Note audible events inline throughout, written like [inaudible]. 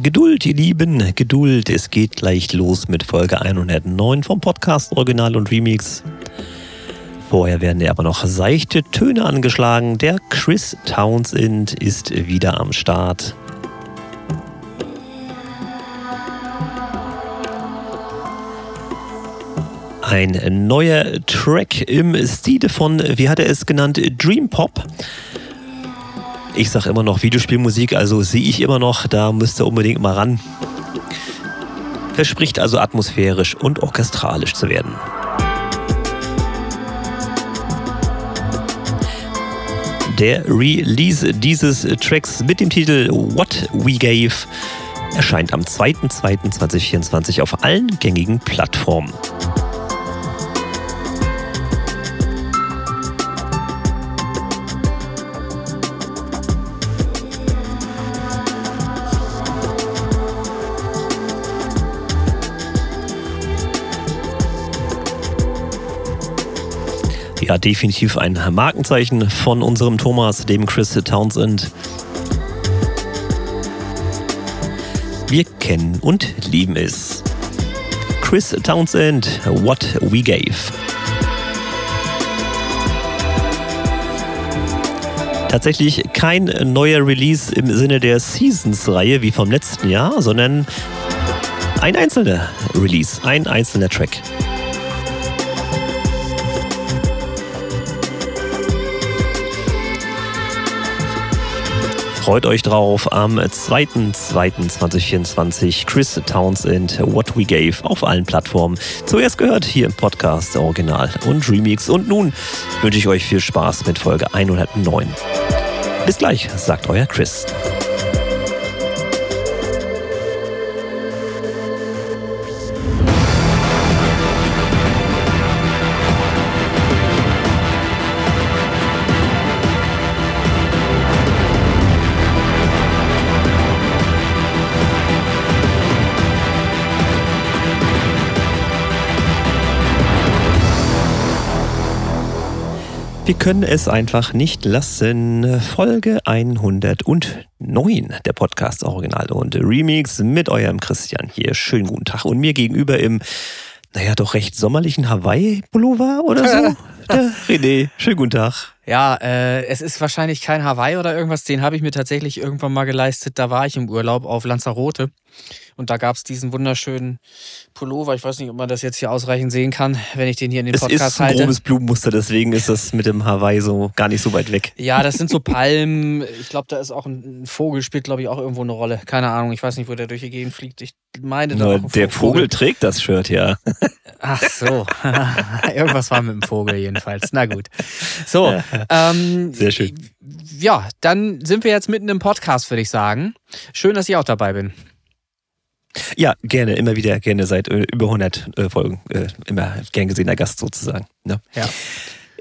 Geduld, ihr Lieben, Geduld. Es geht gleich los mit Folge 109 vom Podcast Original und Remix. Vorher werden aber noch seichte Töne angeschlagen. Der Chris Townsend ist wieder am Start. Ein neuer Track im Stile von, wie hat er es genannt, Dream Pop. Ich sage immer noch Videospielmusik, also sehe ich immer noch, da müsst ihr unbedingt mal ran. Verspricht also atmosphärisch und orchestralisch zu werden. Der Release dieses Tracks mit dem Titel What We Gave erscheint am 2.2.2024 auf allen gängigen Plattformen. Definitiv ein Markenzeichen von unserem Thomas, dem Chris Townsend. Wir kennen und lieben es. Chris Townsend, What We Gave. Tatsächlich kein neuer Release im Sinne der Seasons-Reihe wie vom letzten Jahr, sondern ein einzelner Release, ein einzelner Track. Freut euch drauf am 2.2.2024 Chris Townsend What We Gave auf allen Plattformen. Zuerst gehört hier im Podcast Original und Remix. Und nun wünsche ich euch viel Spaß mit Folge 109. Bis gleich, sagt euer Chris. Wir können es einfach nicht lassen. Folge 109 der Podcast Original und Remix mit eurem Christian hier. Schönen guten Tag. Und mir gegenüber im, naja, doch recht sommerlichen Hawaii-Pullover oder so. [laughs] der René. Schönen guten Tag. Ja, äh, es ist wahrscheinlich kein Hawaii oder irgendwas. Den habe ich mir tatsächlich irgendwann mal geleistet. Da war ich im Urlaub auf Lanzarote. Und da gab es diesen wunderschönen Pullover. Ich weiß nicht, ob man das jetzt hier ausreichend sehen kann, wenn ich den hier in den Podcast halte. Es ist ein grobes Blumenmuster, deswegen ist das mit dem Hawaii so gar nicht so weit weg. Ja, das sind so Palmen. Ich glaube, da ist auch ein Vogel, spielt glaube ich auch irgendwo eine Rolle. Keine Ahnung, ich weiß nicht, wo der durch die Gegend fliegt. Ich meine, Na, der Vogel, Vogel trägt das Shirt, ja. Ach so. [laughs] Irgendwas war mit dem Vogel jedenfalls. Na gut. So. [laughs] Ähm, Sehr schön. Ja, dann sind wir jetzt mitten im Podcast, würde ich sagen. Schön, dass ich auch dabei bin. Ja, gerne, immer wieder gerne seit äh, über 100 äh, Folgen. Äh, immer gern gesehener Gast sozusagen. Ne? Ja.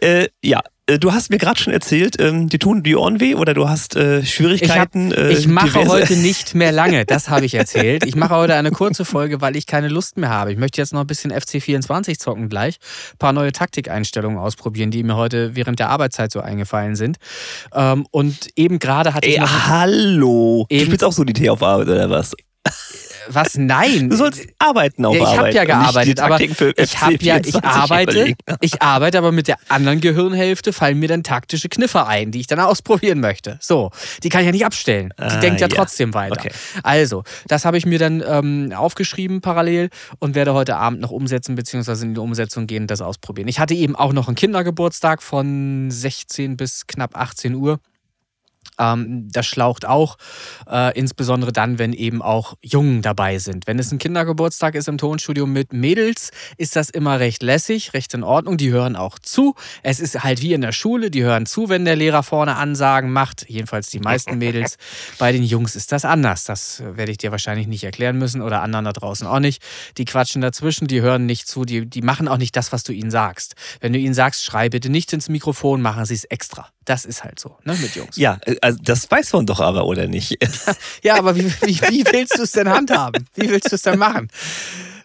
Äh, ja, du hast mir gerade schon erzählt, ähm, die tun die Ohren weh oder du hast äh, Schwierigkeiten. Ich, hab, ich mache diverse. heute [laughs] nicht mehr lange, das habe ich erzählt. Ich mache heute eine kurze Folge, weil ich keine Lust mehr habe. Ich möchte jetzt noch ein bisschen FC24 zocken gleich, ein paar neue Taktikeinstellungen ausprobieren, die mir heute während der Arbeitszeit so eingefallen sind. Ähm, und eben gerade hatte ich. Ey, hallo! du spielst auch Solitär auf Arbeit oder was? [laughs] Was? Nein. Du sollst arbeiten auf ja, ich Arbeit. Ich habe ja gearbeitet, aber ich habe ja, ich arbeite, [laughs] ich arbeite, aber mit der anderen Gehirnhälfte fallen mir dann taktische Kniffe ein, die ich dann ausprobieren möchte. So, die kann ich ja nicht abstellen. Die ah, denkt ja, ja, trotzdem weiter. Okay. Also, das habe ich mir dann ähm, aufgeschrieben parallel und werde heute Abend noch umsetzen, beziehungsweise in die Umsetzung gehen, das ausprobieren. Ich hatte eben auch noch einen Kindergeburtstag von 16 bis knapp 18 Uhr. Ähm, das schlaucht auch, äh, insbesondere dann, wenn eben auch Jungen dabei sind. Wenn es ein Kindergeburtstag ist im Tonstudio mit Mädels, ist das immer recht lässig, recht in Ordnung. Die hören auch zu. Es ist halt wie in der Schule, die hören zu, wenn der Lehrer vorne Ansagen macht. Jedenfalls die meisten [laughs] Mädels. Bei den Jungs ist das anders. Das werde ich dir wahrscheinlich nicht erklären müssen oder anderen da draußen auch nicht. Die quatschen dazwischen, die hören nicht zu, die, die machen auch nicht das, was du ihnen sagst. Wenn du ihnen sagst, schrei bitte nicht ins Mikrofon, machen sie es extra. Das ist halt so, ne, mit Jungs. Ja, also das weiß man doch aber, oder nicht? [laughs] ja, aber wie, wie, wie willst du es denn handhaben? Wie willst du es denn machen?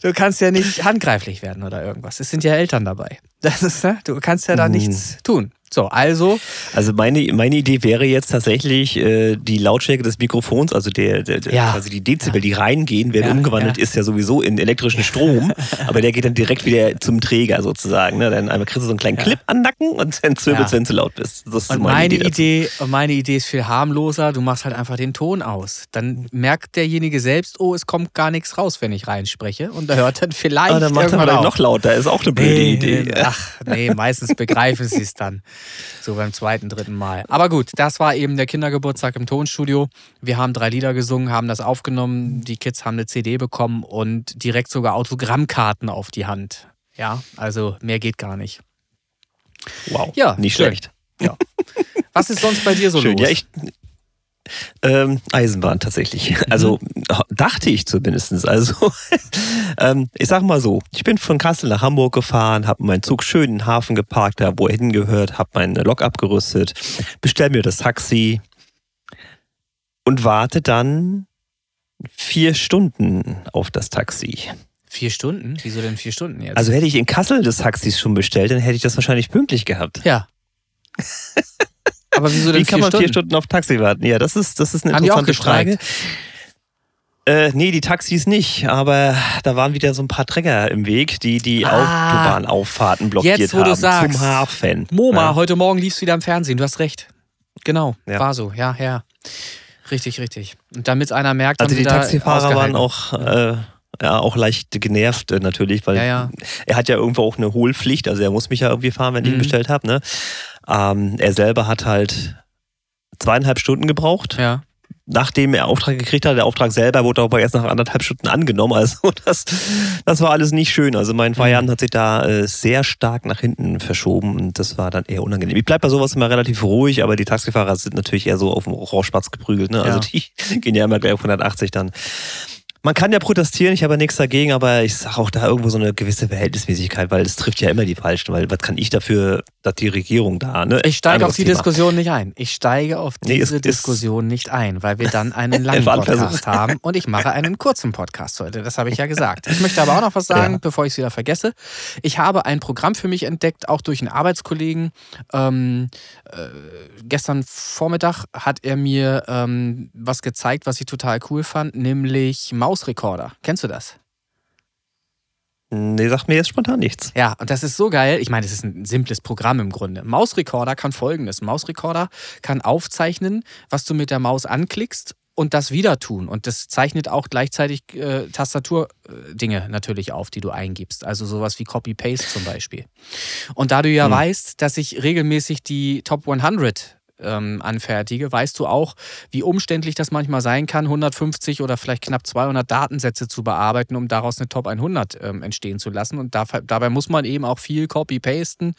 Du kannst ja nicht handgreiflich werden oder irgendwas. Es sind ja Eltern dabei. Das ist, ne? Du kannst ja da hm. nichts tun. So, also. Also meine, meine Idee wäre jetzt tatsächlich, äh, die Lautstärke des Mikrofons, also der, der, ja. quasi die Dezibel, die reingehen, werden ja, umgewandelt, ja. ist ja sowieso in elektrischen Strom, [laughs] aber der geht dann direkt wieder zum Träger sozusagen. Ne? Dann einmal kriegst du so einen kleinen Clip an Nacken und dann zwirbelst, wenn du laut bist. Das ist und meine, meine Idee, Idee, meine Idee ist viel harmloser. Du machst halt einfach den Ton aus. Dann merkt derjenige selbst, oh, es kommt gar nichts raus, wenn ich reinspreche. Und da hört dann vielleicht. Aber dann macht er vielleicht noch lauter, ist auch eine blöde nee, Idee. Ach, nee, meistens begreifen sie es dann. [laughs] So beim zweiten, dritten Mal. Aber gut, das war eben der Kindergeburtstag im Tonstudio. Wir haben drei Lieder gesungen, haben das aufgenommen. Die Kids haben eine CD bekommen und direkt sogar Autogrammkarten auf die Hand. Ja, also mehr geht gar nicht. Wow. Ja, nicht schön. schlecht. Ja. Was ist sonst bei dir so schön. los? Ja, ich, ähm, Eisenbahn tatsächlich. Mhm. Also dachte ich zumindest. Also [laughs] ähm, ich sag mal so, ich bin von Kassel nach Hamburg gefahren, habe meinen Zug schön in den Hafen geparkt, da wo er hingehört, habe meine Lok abgerüstet, bestell mir das Taxi und warte dann vier Stunden auf das Taxi. Vier Stunden? Wieso denn vier Stunden jetzt? Also hätte ich in Kassel das Taxi schon bestellt, dann hätte ich das wahrscheinlich pünktlich gehabt. Ja. [laughs] Aber wieso denn Wie kann man Stunden? vier Stunden auf Taxi warten? Ja, das ist, das ist eine Haben interessante Frage. Äh, nee, die Taxis nicht, aber da waren wieder so ein paar Träger im Weg, die die ah, Autobahnauffahrten blockiert jetzt, wo haben sagst, zum Hafen. MoMA, ja. heute Morgen liefst du wieder im Fernsehen, du hast recht. Genau, ja. war so, ja, ja. Richtig, richtig. Und damit einer merkt, also die Taxifahrer waren auch äh, ja, auch leicht genervt äh, natürlich, weil ja, ja. er hat ja irgendwo auch eine Hohlpflicht, also er muss mich ja irgendwie fahren, wenn ich ihn mhm. bestellt habe. Ne? Ähm, er selber hat halt zweieinhalb Stunden gebraucht. Ja. Nachdem er Auftrag gekriegt hat, der Auftrag selber wurde aber erst nach anderthalb Stunden angenommen. [laughs] Also das, das war alles nicht schön. Also mein Feierabend mhm. hat sich da äh, sehr stark nach hinten verschoben und das war dann eher unangenehm. Ich bleibe bei sowas immer relativ ruhig, aber die Taxifahrer sind natürlich eher so auf dem Rohrspatz geprügelt. Ne? Also die [laughs] gehen ja immer gleich auf 180 dann. Man kann ja protestieren, ich habe ja nichts dagegen, aber ich sage auch da irgendwo so eine gewisse Verhältnismäßigkeit, weil es trifft ja immer die Falschen, weil was kann ich dafür, dass die Regierung da, ne? Ich steige auf die Thema. Diskussion nicht ein. Ich steige auf diese nee, Diskussion nicht ein, weil wir dann einen [laughs] langen Podcast haben und ich mache einen kurzen Podcast heute. Das habe ich ja gesagt. Ich möchte aber auch noch was [laughs] sagen, ja. bevor ich es wieder vergesse. Ich habe ein Programm für mich entdeckt, auch durch einen Arbeitskollegen. Ähm, äh, gestern Vormittag hat er mir ähm, was gezeigt, was ich total cool fand, nämlich Maus Mausrekorder. Kennst du das? Nee, sagt mir jetzt spontan nichts. Ja, und das ist so geil. Ich meine, das ist ein simples Programm im Grunde. Mausrekorder kann folgendes. Mausrekorder kann aufzeichnen, was du mit der Maus anklickst und das wieder tun. Und das zeichnet auch gleichzeitig äh, Tastaturdinge natürlich auf, die du eingibst. Also sowas wie Copy-Paste zum Beispiel. Und da du ja hm. weißt, dass ich regelmäßig die Top 100 ähm, anfertige, weißt du auch, wie umständlich das manchmal sein kann, 150 oder vielleicht knapp 200 Datensätze zu bearbeiten, um daraus eine Top 100 ähm, entstehen zu lassen. Und da, dabei muss man eben auch viel Copy-Pasten,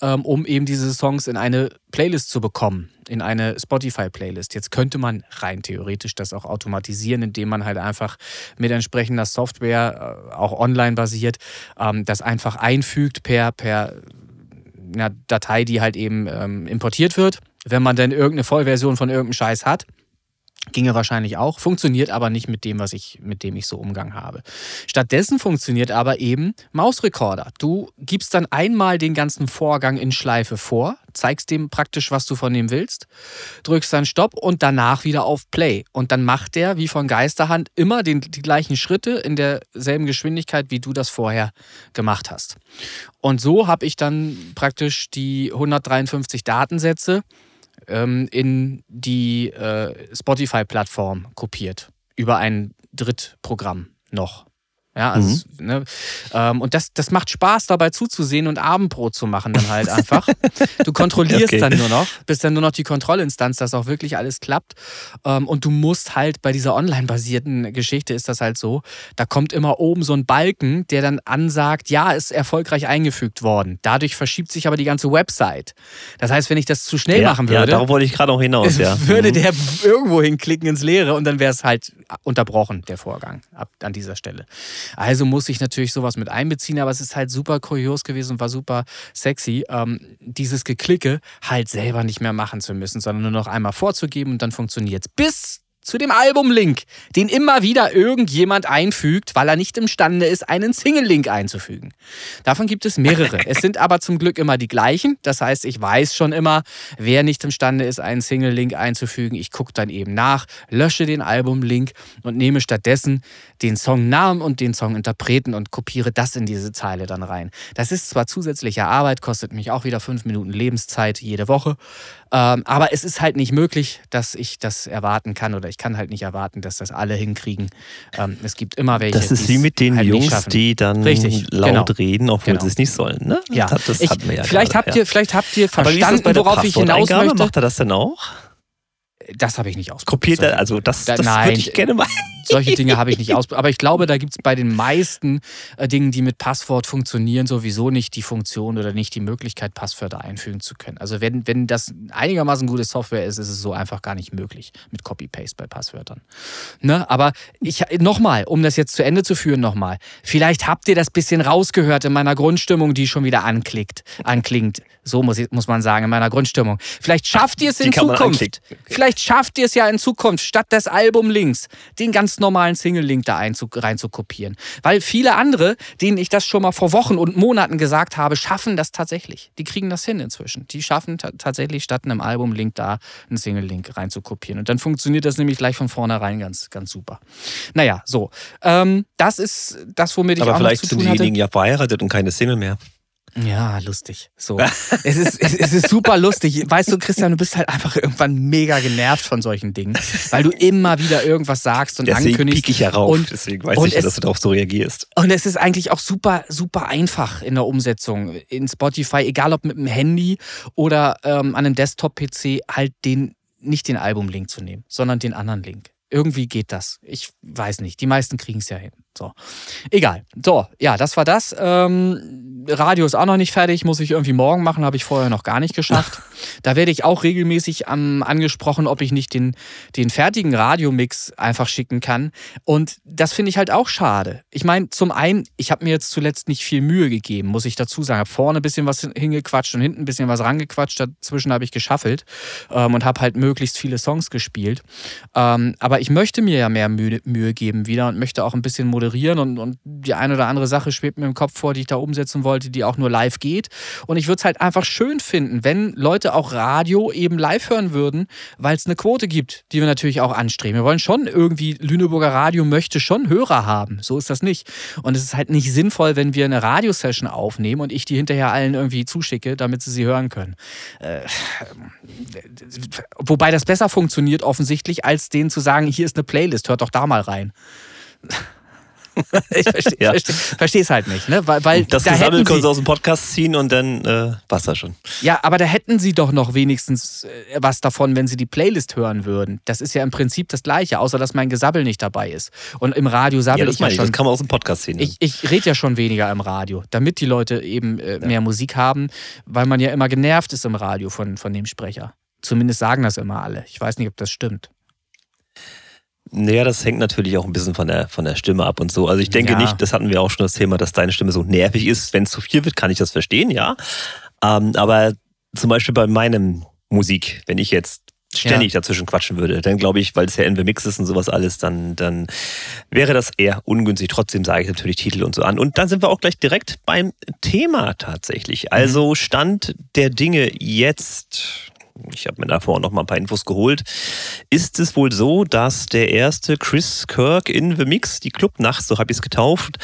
ähm, um eben diese Songs in eine Playlist zu bekommen, in eine Spotify-Playlist. Jetzt könnte man rein theoretisch das auch automatisieren, indem man halt einfach mit entsprechender Software, äh, auch online basiert, ähm, das einfach einfügt per, per ja, Datei, die halt eben ähm, importiert wird wenn man denn irgendeine Vollversion von irgendeinem Scheiß hat. Ginge wahrscheinlich auch, funktioniert aber nicht mit dem, was ich, mit dem ich so Umgang habe. Stattdessen funktioniert aber eben Mausrekorder. Du gibst dann einmal den ganzen Vorgang in Schleife vor, zeigst dem praktisch, was du von dem willst, drückst dann Stopp und danach wieder auf Play. Und dann macht der, wie von Geisterhand, immer den, die gleichen Schritte in derselben Geschwindigkeit, wie du das vorher gemacht hast. Und so habe ich dann praktisch die 153 Datensätze ähm, in die äh, Spotify-Plattform kopiert. Über ein Drittprogramm noch. Ja, also, mhm. ne, ähm, und das, das macht Spaß, dabei zuzusehen und Abendbrot zu machen dann halt einfach. [laughs] du kontrollierst okay. dann nur noch, bist dann nur noch die Kontrollinstanz, dass auch wirklich alles klappt. Ähm, und du musst halt bei dieser online-basierten Geschichte ist das halt so, da kommt immer oben so ein Balken, der dann ansagt, ja, ist erfolgreich eingefügt worden. Dadurch verschiebt sich aber die ganze Website. Das heißt, wenn ich das zu schnell ja, machen würde, ja, darauf wollte ich gerade auch hinaus, ja. [laughs] würde mhm. der irgendwo hinklicken ins Leere und dann wäre es halt unterbrochen, der Vorgang ab, an dieser Stelle. Also muss ich natürlich sowas mit einbeziehen, aber es ist halt super kurios gewesen und war super sexy, ähm, dieses Geklicke halt selber nicht mehr machen zu müssen, sondern nur noch einmal vorzugeben und dann funktioniert es. Bis zu dem Albumlink, den immer wieder irgendjemand einfügt, weil er nicht imstande ist, einen Single-Link einzufügen. Davon gibt es mehrere. [laughs] es sind aber zum Glück immer die gleichen. Das heißt, ich weiß schon immer, wer nicht imstande ist, einen Single-Link einzufügen. Ich gucke dann eben nach, lösche den Albumlink und nehme stattdessen den Songnamen und den Songinterpreten und kopiere das in diese Zeile dann rein. Das ist zwar zusätzliche Arbeit, kostet mich auch wieder fünf Minuten Lebenszeit jede Woche, ähm, aber es ist halt nicht möglich, dass ich das erwarten kann oder ich kann halt nicht erwarten, dass das alle hinkriegen. Ähm, es gibt immer welche. Das ist wie mit den halt Jungs, die dann Richtig, laut genau. reden, obwohl genau. sie es nicht sollen. Ne? Ja, das, das ich, ja vielleicht, habt ihr, vielleicht habt ihr verstanden, worauf ich hinaus möchte. Macht er das denn auch? Das habe ich nicht ausprobiert. Kopiert er, also das, das Nein, ich gerne mal. Solche Dinge habe ich nicht ausprobiert. Aber ich glaube, da gibt es bei den meisten äh, Dingen, die mit Passwort funktionieren, sowieso nicht die Funktion oder nicht die Möglichkeit, Passwörter einfügen zu können. Also wenn, wenn das einigermaßen gute Software ist, ist es so einfach gar nicht möglich mit Copy-Paste bei Passwörtern. Ne? Aber ich nochmal, um das jetzt zu Ende zu führen, nochmal. Vielleicht habt ihr das bisschen rausgehört in meiner Grundstimmung, die schon wieder anklickt, anklingt. So muss, ich, muss man sagen, in meiner Grundstimmung. Vielleicht schafft ihr es in Zukunft. Vielleicht schafft ihr es ja in Zukunft, statt des Albumlinks den ganz normalen Single-Link da rein zu kopieren. Weil viele andere, denen ich das schon mal vor Wochen und Monaten gesagt habe, schaffen das tatsächlich. Die kriegen das hin inzwischen. Die schaffen tatsächlich statt einem Album-Link da einen Single-Link rein zu kopieren. Und dann funktioniert das nämlich gleich von vornherein ganz, ganz super. Naja, so. Ähm, das ist das, womit ich Aber auch vielleicht noch zu tun sind diejenigen ja verheiratet und keine Single mehr. Ja, lustig. So. [laughs] es, ist, es, ist super lustig. Weißt du, Christian, du bist halt einfach irgendwann mega genervt von solchen Dingen, weil du immer wieder irgendwas sagst und deswegen ankündigst. Deswegen ich ja rauf. Und, deswegen weiß ich, es, dass du darauf so reagierst. Und es ist eigentlich auch super, super einfach in der Umsetzung. In Spotify, egal ob mit dem Handy oder ähm, an einem Desktop-PC, halt den, nicht den Album-Link zu nehmen, sondern den anderen Link. Irgendwie geht das. Ich weiß nicht. Die meisten kriegen es ja hin. So. Egal. So, ja, das war das. Ähm, Radio ist auch noch nicht fertig, muss ich irgendwie morgen machen, habe ich vorher noch gar nicht geschafft. [laughs] Da werde ich auch regelmäßig ähm, angesprochen, ob ich nicht den, den fertigen Radiomix einfach schicken kann. Und das finde ich halt auch schade. Ich meine, zum einen, ich habe mir jetzt zuletzt nicht viel Mühe gegeben, muss ich dazu sagen. Habe vorne ein bisschen was hingequatscht und hinten ein bisschen was rangequatscht. Dazwischen habe ich geschaffelt ähm, und habe halt möglichst viele Songs gespielt. Ähm, aber ich möchte mir ja mehr Mühe, Mühe geben wieder und möchte auch ein bisschen moderieren und, und die eine oder andere Sache schwebt mir im Kopf vor, die ich da umsetzen wollte, die auch nur live geht. Und ich würde es halt einfach schön finden, wenn Leute auch Radio eben live hören würden, weil es eine Quote gibt, die wir natürlich auch anstreben. Wir wollen schon irgendwie, Lüneburger Radio möchte schon Hörer haben. So ist das nicht. Und es ist halt nicht sinnvoll, wenn wir eine Radiosession aufnehmen und ich die hinterher allen irgendwie zuschicke, damit sie sie hören können. Äh, wobei das besser funktioniert offensichtlich, als denen zu sagen, hier ist eine Playlist, hört doch da mal rein. [laughs] ich verstehe ja. versteh, es halt nicht. Ne? Weil, weil das da Gesammel können sie aus dem Podcast ziehen und dann äh, passt das schon. Ja, aber da hätten sie doch noch wenigstens äh, was davon, wenn sie die Playlist hören würden. Das ist ja im Prinzip das Gleiche, außer dass mein Gesabbel nicht dabei ist. Und im Radio sabbel ja, ich ja schon. Das kann man aus dem Podcast ziehen. Ich, ich rede ja schon weniger im Radio, damit die Leute eben äh, mehr Musik haben, weil man ja immer genervt ist im Radio von, von dem Sprecher. Zumindest sagen das immer alle. Ich weiß nicht, ob das stimmt. Naja, das hängt natürlich auch ein bisschen von der, von der Stimme ab und so. Also ich denke ja. nicht, das hatten wir auch schon das Thema, dass deine Stimme so nervig ist. Wenn es zu viel wird, kann ich das verstehen, ja. Ähm, aber zum Beispiel bei meinem Musik, wenn ich jetzt ständig ja. dazwischen quatschen würde, dann glaube ich, weil es ja NW Mix ist und sowas alles, dann, dann wäre das eher ungünstig. Trotzdem sage ich natürlich Titel und so an. Und dann sind wir auch gleich direkt beim Thema tatsächlich. Also mhm. Stand der Dinge jetzt ich habe mir davor noch mal ein paar Infos geholt, ist es wohl so, dass der erste Chris Kirk in The Mix, die Clubnacht, so habe ich es getauft,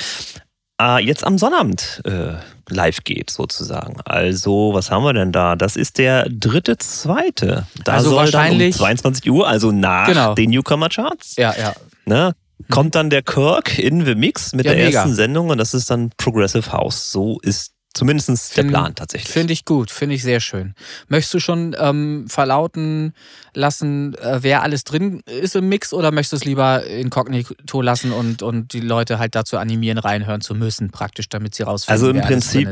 äh, jetzt am Sonnabend äh, live geht, sozusagen. Also, was haben wir denn da? Das ist der dritte, zweite. Da also soll wahrscheinlich um 22 Uhr, also nach genau. den Newcomer-Charts. Ja, ja. Ne? Kommt dann der Kirk in The Mix mit ja, der mega. ersten Sendung und das ist dann Progressive House. So ist Zumindest der Plan tatsächlich. Finde ich gut, finde ich sehr schön. Möchtest du schon ähm, verlauten lassen, äh, wer alles drin ist im Mix oder möchtest du es lieber inkognito lassen und, und die Leute halt dazu animieren, reinhören zu müssen, praktisch, damit sie rausfinden? Also im Prinzip.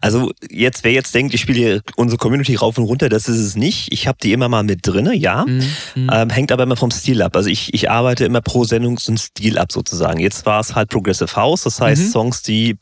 Also jetzt, wer jetzt denkt, ich spiele unsere Community rauf und runter, das ist es nicht. Ich habe die immer mal mit drinne, ja. Mhm. mhm. Ähm, hängt aber immer vom Stil ab. Also ich, ich arbeite immer pro Sendung so einen Stil ab sozusagen. Jetzt war es halt Progressive House, das heißt mhm. Songs, die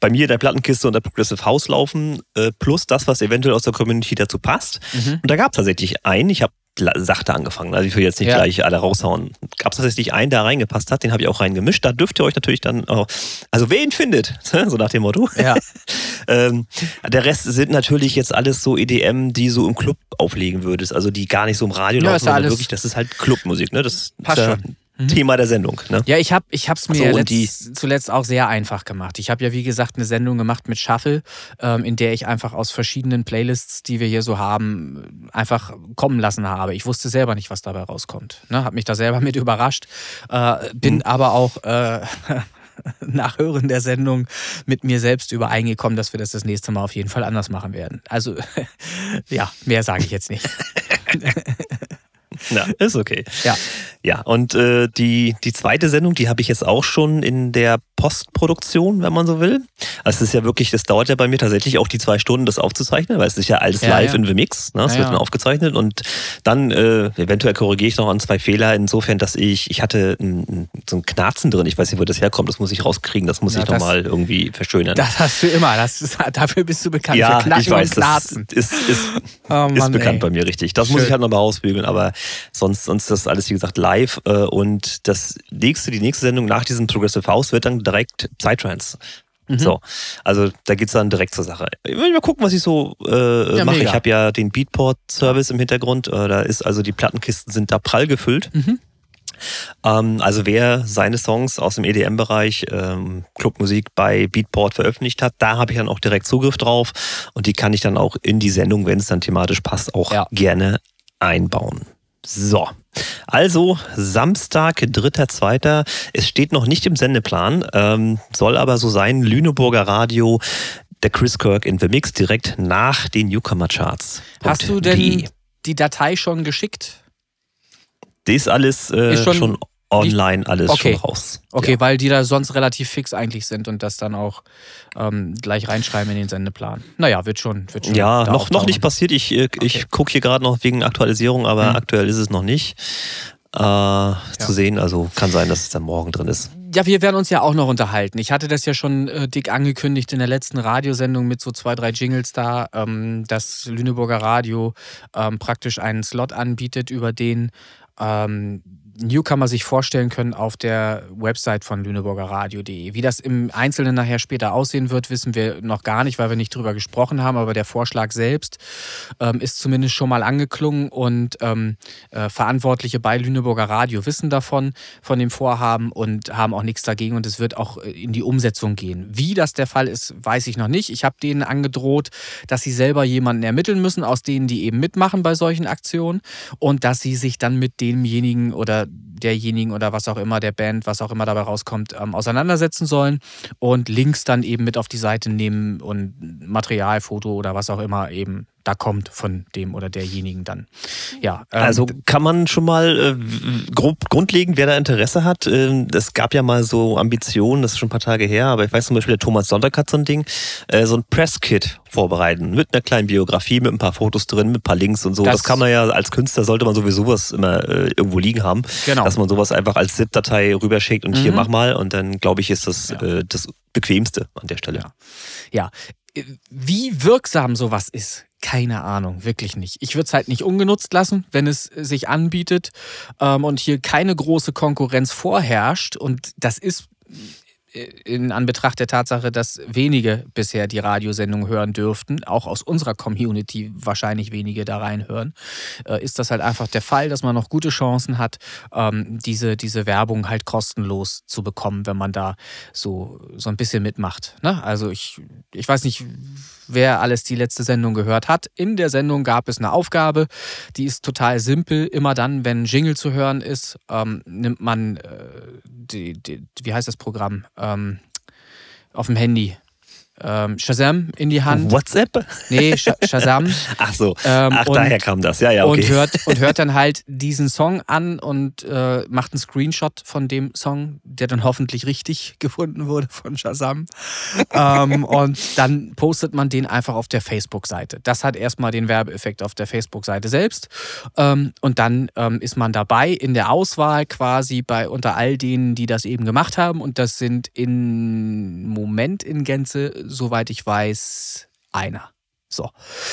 bei mir in der Plattenkiste und der Progressive House laufen, äh, plus das, was eventuell aus der Community dazu passt. Mhm. Und da gab es tatsächlich einen. Ich habe sachte angefangen. Also ich will jetzt nicht ja. gleich alle raushauen. Gab es tatsächlich einen, der reingepasst hat, den habe ich auch reingemischt. Da dürft ihr euch natürlich dann auch, also wer ihn findet, [laughs] so nach dem Motto. Ja. [laughs] ähm, der Rest sind natürlich jetzt alles so EDM, die so im Club auflegen würdest, also die gar nicht so im Radio ja, laufen, sondern wirklich, das ist halt Clubmusik, ne? Das Passt ist, schon. Mhm. Thema der Sendung. Ne? Ja, ich habe es mir so, letzt, zuletzt auch sehr einfach gemacht. Ich habe ja, wie gesagt, eine Sendung gemacht mit Shuffle, ähm, in der ich einfach aus verschiedenen Playlists, die wir hier so haben, einfach kommen lassen habe. Ich wusste selber nicht, was dabei rauskommt. Ne? Habe mich da selber mit überrascht. Äh, bin mhm. aber auch äh, [laughs] nach Hören der Sendung mit mir selbst übereingekommen, dass wir das das nächste Mal auf jeden Fall anders machen werden. Also, [laughs] ja, mehr sage ich jetzt nicht. [laughs] Ja, [laughs] ist okay. Ja. Ja, und äh, die, die zweite Sendung, die habe ich jetzt auch schon in der Postproduktion, wenn man so will. Also es ist ja wirklich, das dauert ja bei mir tatsächlich auch die zwei Stunden, das aufzuzeichnen, weil es ist ja alles ja, live ja. in The Mix. Ne? Es ja, wird dann aufgezeichnet und dann äh, eventuell korrigiere ich noch an zwei Fehler, insofern, dass ich, ich hatte ein, so ein Knarzen drin, ich weiß nicht, wo das herkommt, das muss ich rauskriegen, das muss ich nochmal irgendwie verschönern. Das hast du immer, das ist, dafür bist du bekannt. Ja, für Knacken ich weiß. Das ist, ist, [laughs] oh Mann, ist bekannt ey. bei mir, richtig. Das Schön. muss ich halt nochmal ausbügeln, aber sonst, sonst ist das alles, wie gesagt, live äh, und das nächste, die nächste Sendung nach diesem Progressive House wird dann direkt Psytrance. Mhm. So, also da geht es dann direkt zur Sache. Ich will mal gucken, was ich so äh, ja, mache. Mega. Ich habe ja den Beatport-Service im Hintergrund. Äh, da ist also die Plattenkisten sind da prall gefüllt. Mhm. Ähm, also wer seine Songs aus dem EDM-Bereich, ähm, Clubmusik bei Beatport veröffentlicht hat, da habe ich dann auch direkt Zugriff drauf und die kann ich dann auch in die Sendung, wenn es dann thematisch passt, auch ja. gerne einbauen. So, also Samstag, 3.2. Es steht noch nicht im Sendeplan, ähm, soll aber so sein, Lüneburger Radio, der Chris Kirk in The Mix direkt nach den Newcomer Charts. Hast du denn die Datei schon geschickt? Die ist alles äh, ist schon, schon online alles okay. schon raus. Okay, ja. weil die da sonst relativ fix eigentlich sind und das dann auch ähm, gleich reinschreiben in den Sendeplan. Naja, wird schon. Wird schon ja, noch, noch nicht passiert. Ich, äh, ich okay. gucke hier gerade noch wegen Aktualisierung, aber mhm. aktuell ist es noch nicht äh, ja. zu sehen. Also kann sein, dass es dann morgen drin ist. Ja, wir werden uns ja auch noch unterhalten. Ich hatte das ja schon äh, dick angekündigt in der letzten Radiosendung mit so zwei, drei Jingles da, ähm, dass Lüneburger Radio ähm, praktisch einen Slot anbietet, über den ähm, Newcomer sich vorstellen können auf der Website von Lüneburger Radio.de. Wie das im Einzelnen nachher später aussehen wird, wissen wir noch gar nicht, weil wir nicht drüber gesprochen haben. Aber der Vorschlag selbst ähm, ist zumindest schon mal angeklungen und ähm, äh, Verantwortliche bei Lüneburger Radio wissen davon, von dem Vorhaben und haben auch nichts dagegen und es wird auch äh, in die Umsetzung gehen. Wie das der Fall ist, weiß ich noch nicht. Ich habe denen angedroht, dass sie selber jemanden ermitteln müssen, aus denen die eben mitmachen bei solchen Aktionen und dass sie sich dann mit demjenigen oder derjenigen oder was auch immer, der Band, was auch immer dabei rauskommt, ähm, auseinandersetzen sollen und Links dann eben mit auf die Seite nehmen und Material, Foto oder was auch immer eben da kommt von dem oder derjenigen dann. Ja, ähm, also kann man schon mal äh, grob grundlegend, wer da Interesse hat. Äh, es gab ja mal so Ambitionen, das ist schon ein paar Tage her, aber ich weiß zum Beispiel, der Thomas Sonntag hat so ein Ding, äh, so ein Presskit vorbereiten mit einer kleinen Biografie, mit ein paar Fotos drin, mit ein paar Links und so. Das, das kann man ja als Künstler sollte man sowieso was immer äh, irgendwo liegen haben, genau. dass man sowas einfach als ZIP-Datei rüberschickt und mhm. hier mach mal und dann glaube ich ist das ja. äh, das bequemste an der Stelle. Ja. ja. Wie wirksam sowas ist, keine Ahnung, wirklich nicht. Ich würde es halt nicht ungenutzt lassen, wenn es sich anbietet ähm, und hier keine große Konkurrenz vorherrscht. Und das ist in Anbetracht der Tatsache, dass wenige bisher die Radiosendung hören dürften, auch aus unserer Community wahrscheinlich wenige da reinhören, äh, ist das halt einfach der Fall, dass man noch gute Chancen hat, ähm, diese, diese Werbung halt kostenlos zu bekommen, wenn man da so, so ein bisschen mitmacht. Ne? Also ich, ich weiß nicht, wer alles die letzte Sendung gehört hat. In der Sendung gab es eine Aufgabe, die ist total simpel. Immer dann, wenn Jingle zu hören ist, ähm, nimmt man äh, die, die, wie heißt das Programm? Ähm, auf dem Handy ähm, Shazam in die Hand. WhatsApp? Nee, Sh [laughs] Shazam. Ach so. Ähm, Ach, und, daher kam das. Ja, ja, okay. Und hört, und hört [laughs] dann halt diesen Song an und äh, macht einen Screenshot von dem Song, der dann hoffentlich richtig [laughs] gefunden wurde von Shazam. ähm, und dann postet man den einfach auf der Facebook-Seite. Das hat erstmal den Werbeeffekt auf der Facebook-Seite selbst. Ähm, und dann ähm, ist man dabei in der Auswahl quasi bei unter all denen, die das eben gemacht haben. Und das sind im Moment in Gänze soweit ich weiß, einer. So.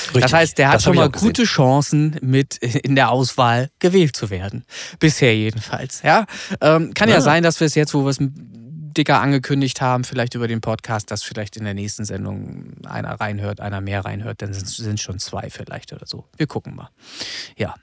Richtig, das heißt, der hat schon mal gute Chancen, mit [laughs] in der Auswahl gewählt zu werden. Bisher jedenfalls. Ja? Ähm, kann ja. ja sein, dass wir es jetzt, wo wir es dicker angekündigt haben, vielleicht über den Podcast, dass vielleicht in der nächsten Sendung einer reinhört, einer mehr reinhört, dann sind es schon zwei vielleicht oder so. Wir gucken mal. Ja.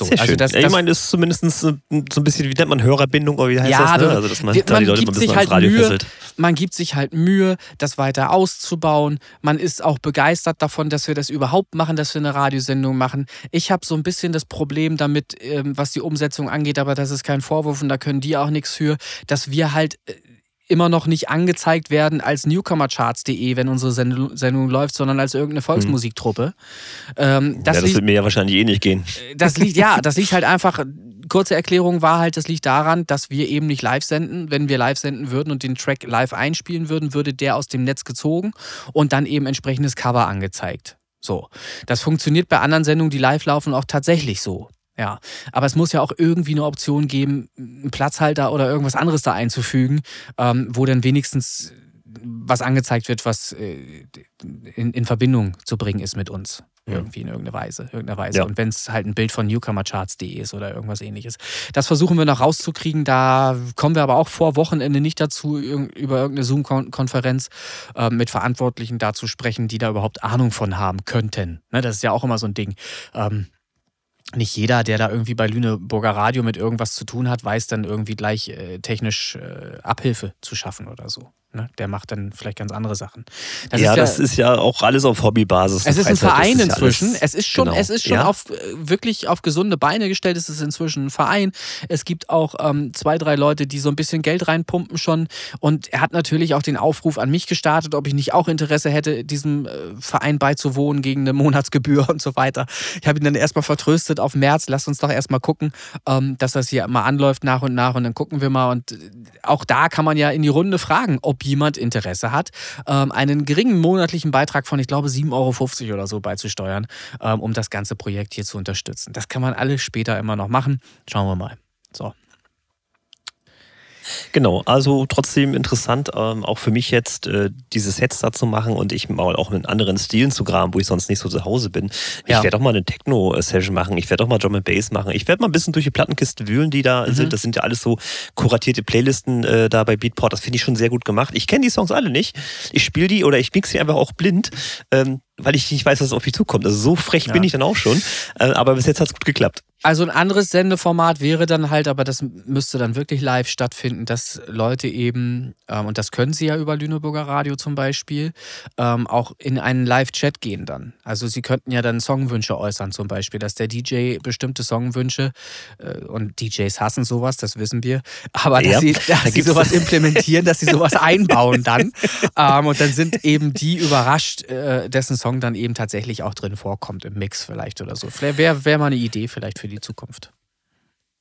So, Sehr also. Das, das, ich meine, das ist zumindest so ein bisschen, wie nennt man Hörerbindung oder wie heißt ja, das? Ne? Also, dass man, man da die Leute ein bisschen halt Radio Mühe, fesselt. Man gibt sich halt Mühe, das weiter auszubauen. Man ist auch begeistert davon, dass wir das überhaupt machen, dass wir eine Radiosendung machen. Ich habe so ein bisschen das Problem damit, ähm, was die Umsetzung angeht, aber das ist kein Vorwurf und da können die auch nichts für, dass wir halt äh, immer noch nicht angezeigt werden als Newcomercharts.de, wenn unsere Sendung, Sendung, läuft, sondern als irgendeine Volksmusiktruppe. Ähm, das ja, das liegt, wird mir ja wahrscheinlich eh nicht gehen. Äh, das liegt, ja, das liegt halt einfach, kurze Erklärung war halt, das liegt daran, dass wir eben nicht live senden. Wenn wir live senden würden und den Track live einspielen würden, würde der aus dem Netz gezogen und dann eben entsprechendes Cover angezeigt. So. Das funktioniert bei anderen Sendungen, die live laufen, auch tatsächlich so. Ja, aber es muss ja auch irgendwie eine Option geben, einen Platzhalter oder irgendwas anderes da einzufügen, ähm, wo dann wenigstens was angezeigt wird, was äh, in, in, Verbindung zu bringen ist mit uns. Irgendwie in irgendeiner Weise. Irgendeiner Weise. Ja. Und wenn es halt ein Bild von newcomercharts.de ist oder irgendwas ähnliches. Das versuchen wir noch rauszukriegen. Da kommen wir aber auch vor Wochenende nicht dazu, über irgendeine Zoom-Konferenz äh, mit Verantwortlichen da zu sprechen, die da überhaupt Ahnung von haben könnten. Ne, das ist ja auch immer so ein Ding. Ähm, nicht jeder, der da irgendwie bei Lüneburger Radio mit irgendwas zu tun hat, weiß dann irgendwie gleich äh, technisch äh, Abhilfe zu schaffen oder so. Ne? Der macht dann vielleicht ganz andere Sachen. Das ja, ist ja, das ist ja auch alles auf Hobbybasis. Es ist ein Verein inzwischen. es ist schon, genau. es ist schon ja. auf äh, wirklich auf gesunde Beine gestellt. Es ist inzwischen ein Verein. Es gibt auch ähm, zwei, drei Leute, die so ein bisschen Geld reinpumpen schon. Und er hat natürlich auch den Aufruf an mich gestartet, ob ich nicht auch Interesse hätte, diesem äh, Verein beizuwohnen gegen eine Monatsgebühr [laughs] und so weiter. Ich habe ihn dann erstmal vertröstet auf März. Lass uns doch erstmal gucken, ähm, dass das hier mal anläuft nach und nach und dann gucken wir mal. Und äh, auch da kann man ja in die Runde fragen, ob jemand Interesse hat, ähm, einen geringen monatlichen Beitrag von, ich glaube, 7,50 Euro oder so beizusteuern, ähm, um das ganze Projekt hier zu unterstützen. Das kann man alles später immer noch machen. Schauen wir mal. So. Genau, also trotzdem interessant, ähm, auch für mich jetzt äh, diese Sets da zu machen und ich mal auch in anderen Stilen zu graben, wo ich sonst nicht so zu Hause bin. Ja. Ich werde auch mal eine Techno-Session machen, ich werde auch mal Drum and Bass machen, ich werde mal ein bisschen durch die Plattenkiste wühlen, die da mhm. sind. Das sind ja alles so kuratierte Playlisten äh, da bei Beatport. Das finde ich schon sehr gut gemacht. Ich kenne die Songs alle nicht. Ich spiele die oder ich mixe sie einfach auch blind. Ähm, weil ich nicht weiß, was auf mich zukommt. Also so frech ja. bin ich dann auch schon. Äh, aber bis jetzt hat es gut geklappt. Also ein anderes Sendeformat wäre dann halt, aber das müsste dann wirklich live stattfinden, dass Leute eben, ähm, und das können sie ja über Lüneburger Radio zum Beispiel, ähm, auch in einen Live-Chat gehen dann. Also sie könnten ja dann Songwünsche äußern zum Beispiel, dass der DJ bestimmte Songwünsche, äh, und DJs hassen sowas, das wissen wir, aber dass, ja, sie, dass da sie sowas [laughs] implementieren, dass sie sowas einbauen dann. Ähm, und dann sind eben die überrascht, äh, dessen Song dann eben tatsächlich auch drin vorkommt im Mix vielleicht oder so. Wäre wär mal eine Idee vielleicht für die Zukunft.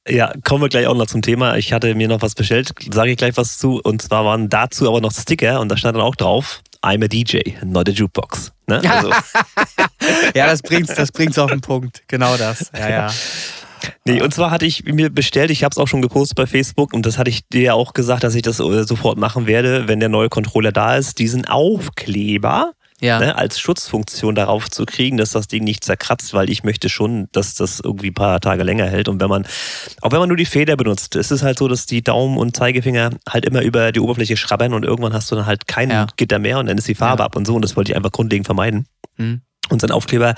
Ja, kommen wir gleich auch noch zum Thema. Ich hatte mir noch was bestellt, sage ich gleich was zu. Und zwar waren dazu aber noch Sticker und da stand dann auch drauf, I'm a DJ, not a Jukebox. Ne? Also. [laughs] ja, das bringt's, das bringt's auf den Punkt. Genau das. Ja, ja. [laughs] Nee, und zwar hatte ich mir bestellt, ich habe es auch schon gepostet bei Facebook und das hatte ich dir auch gesagt, dass ich das äh, sofort machen werde, wenn der neue Controller da ist, diesen Aufkleber ja. ne, als Schutzfunktion darauf zu kriegen, dass das Ding nicht zerkratzt, weil ich möchte schon, dass das irgendwie ein paar Tage länger hält. Und wenn man, auch wenn man nur die Feder benutzt, ist es halt so, dass die Daumen und Zeigefinger halt immer über die Oberfläche schrabbern und irgendwann hast du dann halt kein ja. Gitter mehr und dann ist die Farbe ja. ab und so. Und das wollte ich einfach grundlegend vermeiden. Mhm. Und sein Aufkleber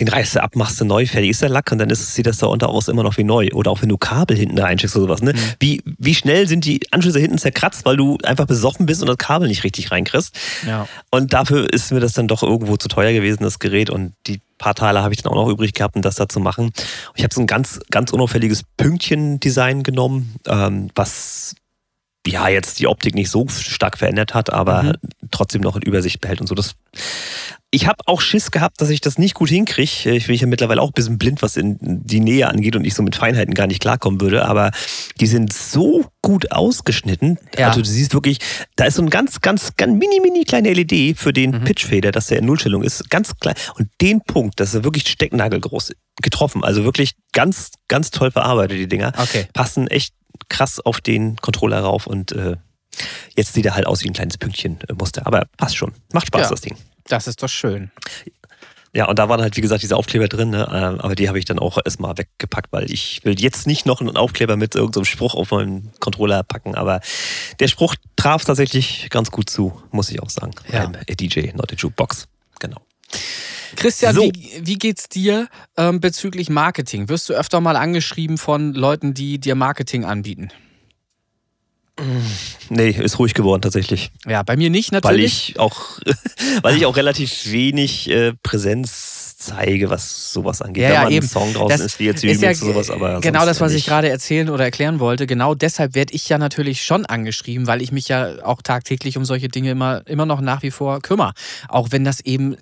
den reißt du ab, machst du neu, fertig ist der Lack und dann ist, sieht das da unter aus immer noch wie neu. Oder auch wenn du Kabel hinten reinschickst oder sowas. Ne? Mhm. Wie, wie schnell sind die Anschlüsse hinten zerkratzt, weil du einfach besoffen bist und das Kabel nicht richtig reinkriegst. Ja. Und dafür ist mir das dann doch irgendwo zu teuer gewesen, das Gerät. Und die paar Teile habe ich dann auch noch übrig gehabt, um das da zu machen. Ich habe so ein ganz, ganz unauffälliges Pünktchen-Design genommen, ähm, was ja jetzt die Optik nicht so stark verändert hat, aber mhm. trotzdem noch in Übersicht behält und so. Das ich habe auch Schiss gehabt, dass ich das nicht gut hinkriege. Ich bin ja mittlerweile auch ein bisschen blind, was in die Nähe angeht und ich so mit Feinheiten gar nicht klarkommen würde. Aber die sind so gut ausgeschnitten. Ja. Also du siehst wirklich, da ist so ein ganz, ganz, ganz mini, mini kleine LED für den mhm. Pitchfader, dass der in Nullstellung ist. Ganz klein. Und den Punkt, das ist wirklich stecknagelgroß getroffen. Also wirklich ganz, ganz toll verarbeitet, die Dinger. Okay. Passen echt krass auf den Controller rauf und äh, jetzt sieht er halt aus wie ein kleines Pünktchenmuster. Aber passt schon. Macht Spaß, ja. das Ding. Das ist doch schön. Ja, und da waren halt, wie gesagt, diese Aufkleber drin, ne? Ähm, aber die habe ich dann auch erstmal weggepackt, weil ich will jetzt nicht noch einen Aufkleber mit irgendeinem Spruch auf meinen Controller packen. Aber der Spruch traf tatsächlich ganz gut zu, muss ich auch sagen. Ja. Beim DJ, not a Jukebox. Genau. Christian, so. wie, wie geht's dir ähm, bezüglich Marketing? Wirst du öfter mal angeschrieben von Leuten, die dir Marketing anbieten? Nee, ist ruhig geworden tatsächlich. Ja, bei mir nicht natürlich. Weil ich auch, [laughs] weil ich auch relativ wenig äh, Präsenz zeige, was sowas angeht. Ja, ja, Wenn mal eben. ein Song draußen das ist, wie jetzt ist ja, sowas, aber Genau das, was ich gerade erzählen oder erklären wollte. Genau deshalb werde ich ja natürlich schon angeschrieben, weil ich mich ja auch tagtäglich um solche Dinge immer, immer noch nach wie vor kümmere. Auch wenn das eben äh,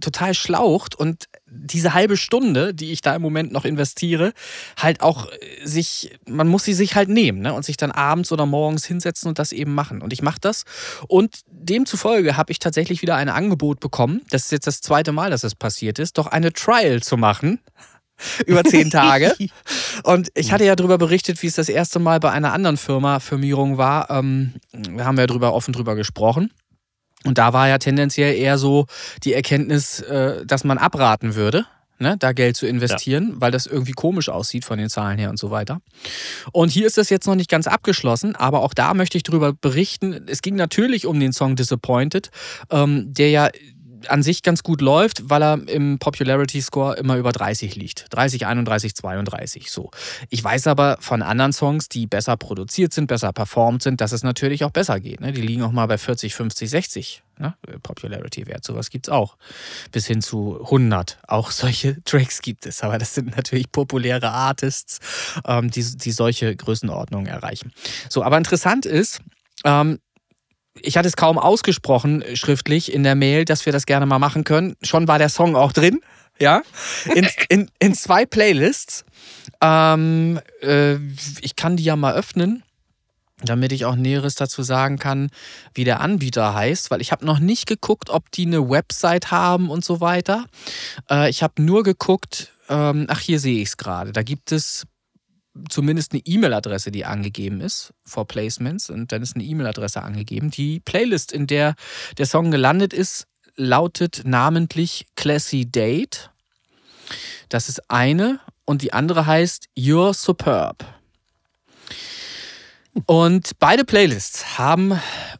total schlaucht und diese halbe Stunde, die ich da im Moment noch investiere, halt auch äh, sich, man muss sie sich halt nehmen ne? und sich dann abends oder morgens hinsetzen und das eben machen. Und ich mache das. Und demzufolge habe ich tatsächlich wieder ein Angebot bekommen. Das ist jetzt das zweite Mal, dass es das passiert ist, doch eine Trial zu machen [laughs] über zehn Tage. [laughs] Und ich hatte ja darüber berichtet, wie es das erste Mal bei einer anderen Firma Firmierung war. Ähm, wir haben ja drüber, offen drüber gesprochen. Und da war ja tendenziell eher so die Erkenntnis, äh, dass man abraten würde, ne, da Geld zu investieren, ja. weil das irgendwie komisch aussieht von den Zahlen her und so weiter. Und hier ist das jetzt noch nicht ganz abgeschlossen, aber auch da möchte ich darüber berichten. Es ging natürlich um den Song Disappointed, ähm, der ja an sich ganz gut läuft, weil er im Popularity Score immer über 30 liegt. 30, 31, 32 so. Ich weiß aber von anderen Songs, die besser produziert sind, besser performt sind, dass es natürlich auch besser geht. Ne? Die liegen auch mal bei 40, 50, 60. Ne? Popularity-Wert, sowas gibt es auch. Bis hin zu 100. Auch solche [laughs] Tracks gibt es, aber das sind natürlich populäre Artists, ähm, die, die solche Größenordnungen erreichen. So, aber interessant ist, ähm, ich hatte es kaum ausgesprochen äh, schriftlich in der Mail, dass wir das gerne mal machen können. Schon war der Song auch drin. Ja, in, in, in zwei Playlists. Ähm, äh, ich kann die ja mal öffnen, damit ich auch Näheres dazu sagen kann, wie der Anbieter heißt, weil ich habe noch nicht geguckt, ob die eine Website haben und so weiter. Äh, ich habe nur geguckt, ähm, ach hier sehe ich es gerade, da gibt es zumindest eine E-Mail-Adresse, die angegeben ist vor Placements und dann ist eine E-Mail-Adresse angegeben. Die Playlist, in der der Song gelandet ist, lautet namentlich Classy Date. Das ist eine und die andere heißt You're Superb. Und beide Playlists haben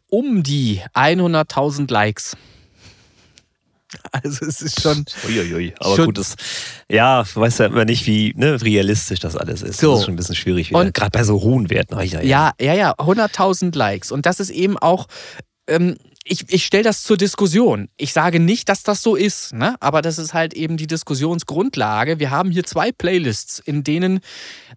um die 100.000 Likes. [laughs] Also es ist schon. Uiuiui, aber schon, gut, das, ja, weiß ja immer nicht, wie ne, realistisch das alles ist. So. Das ist schon ein bisschen schwierig. Gerade bei so hohen Werten. Ja, ja, ja, ja 100.000 Likes. Und das ist eben auch. Ähm, ich, ich stelle das zur Diskussion. Ich sage nicht, dass das so ist, ne? aber das ist halt eben die Diskussionsgrundlage. Wir haben hier zwei Playlists, in denen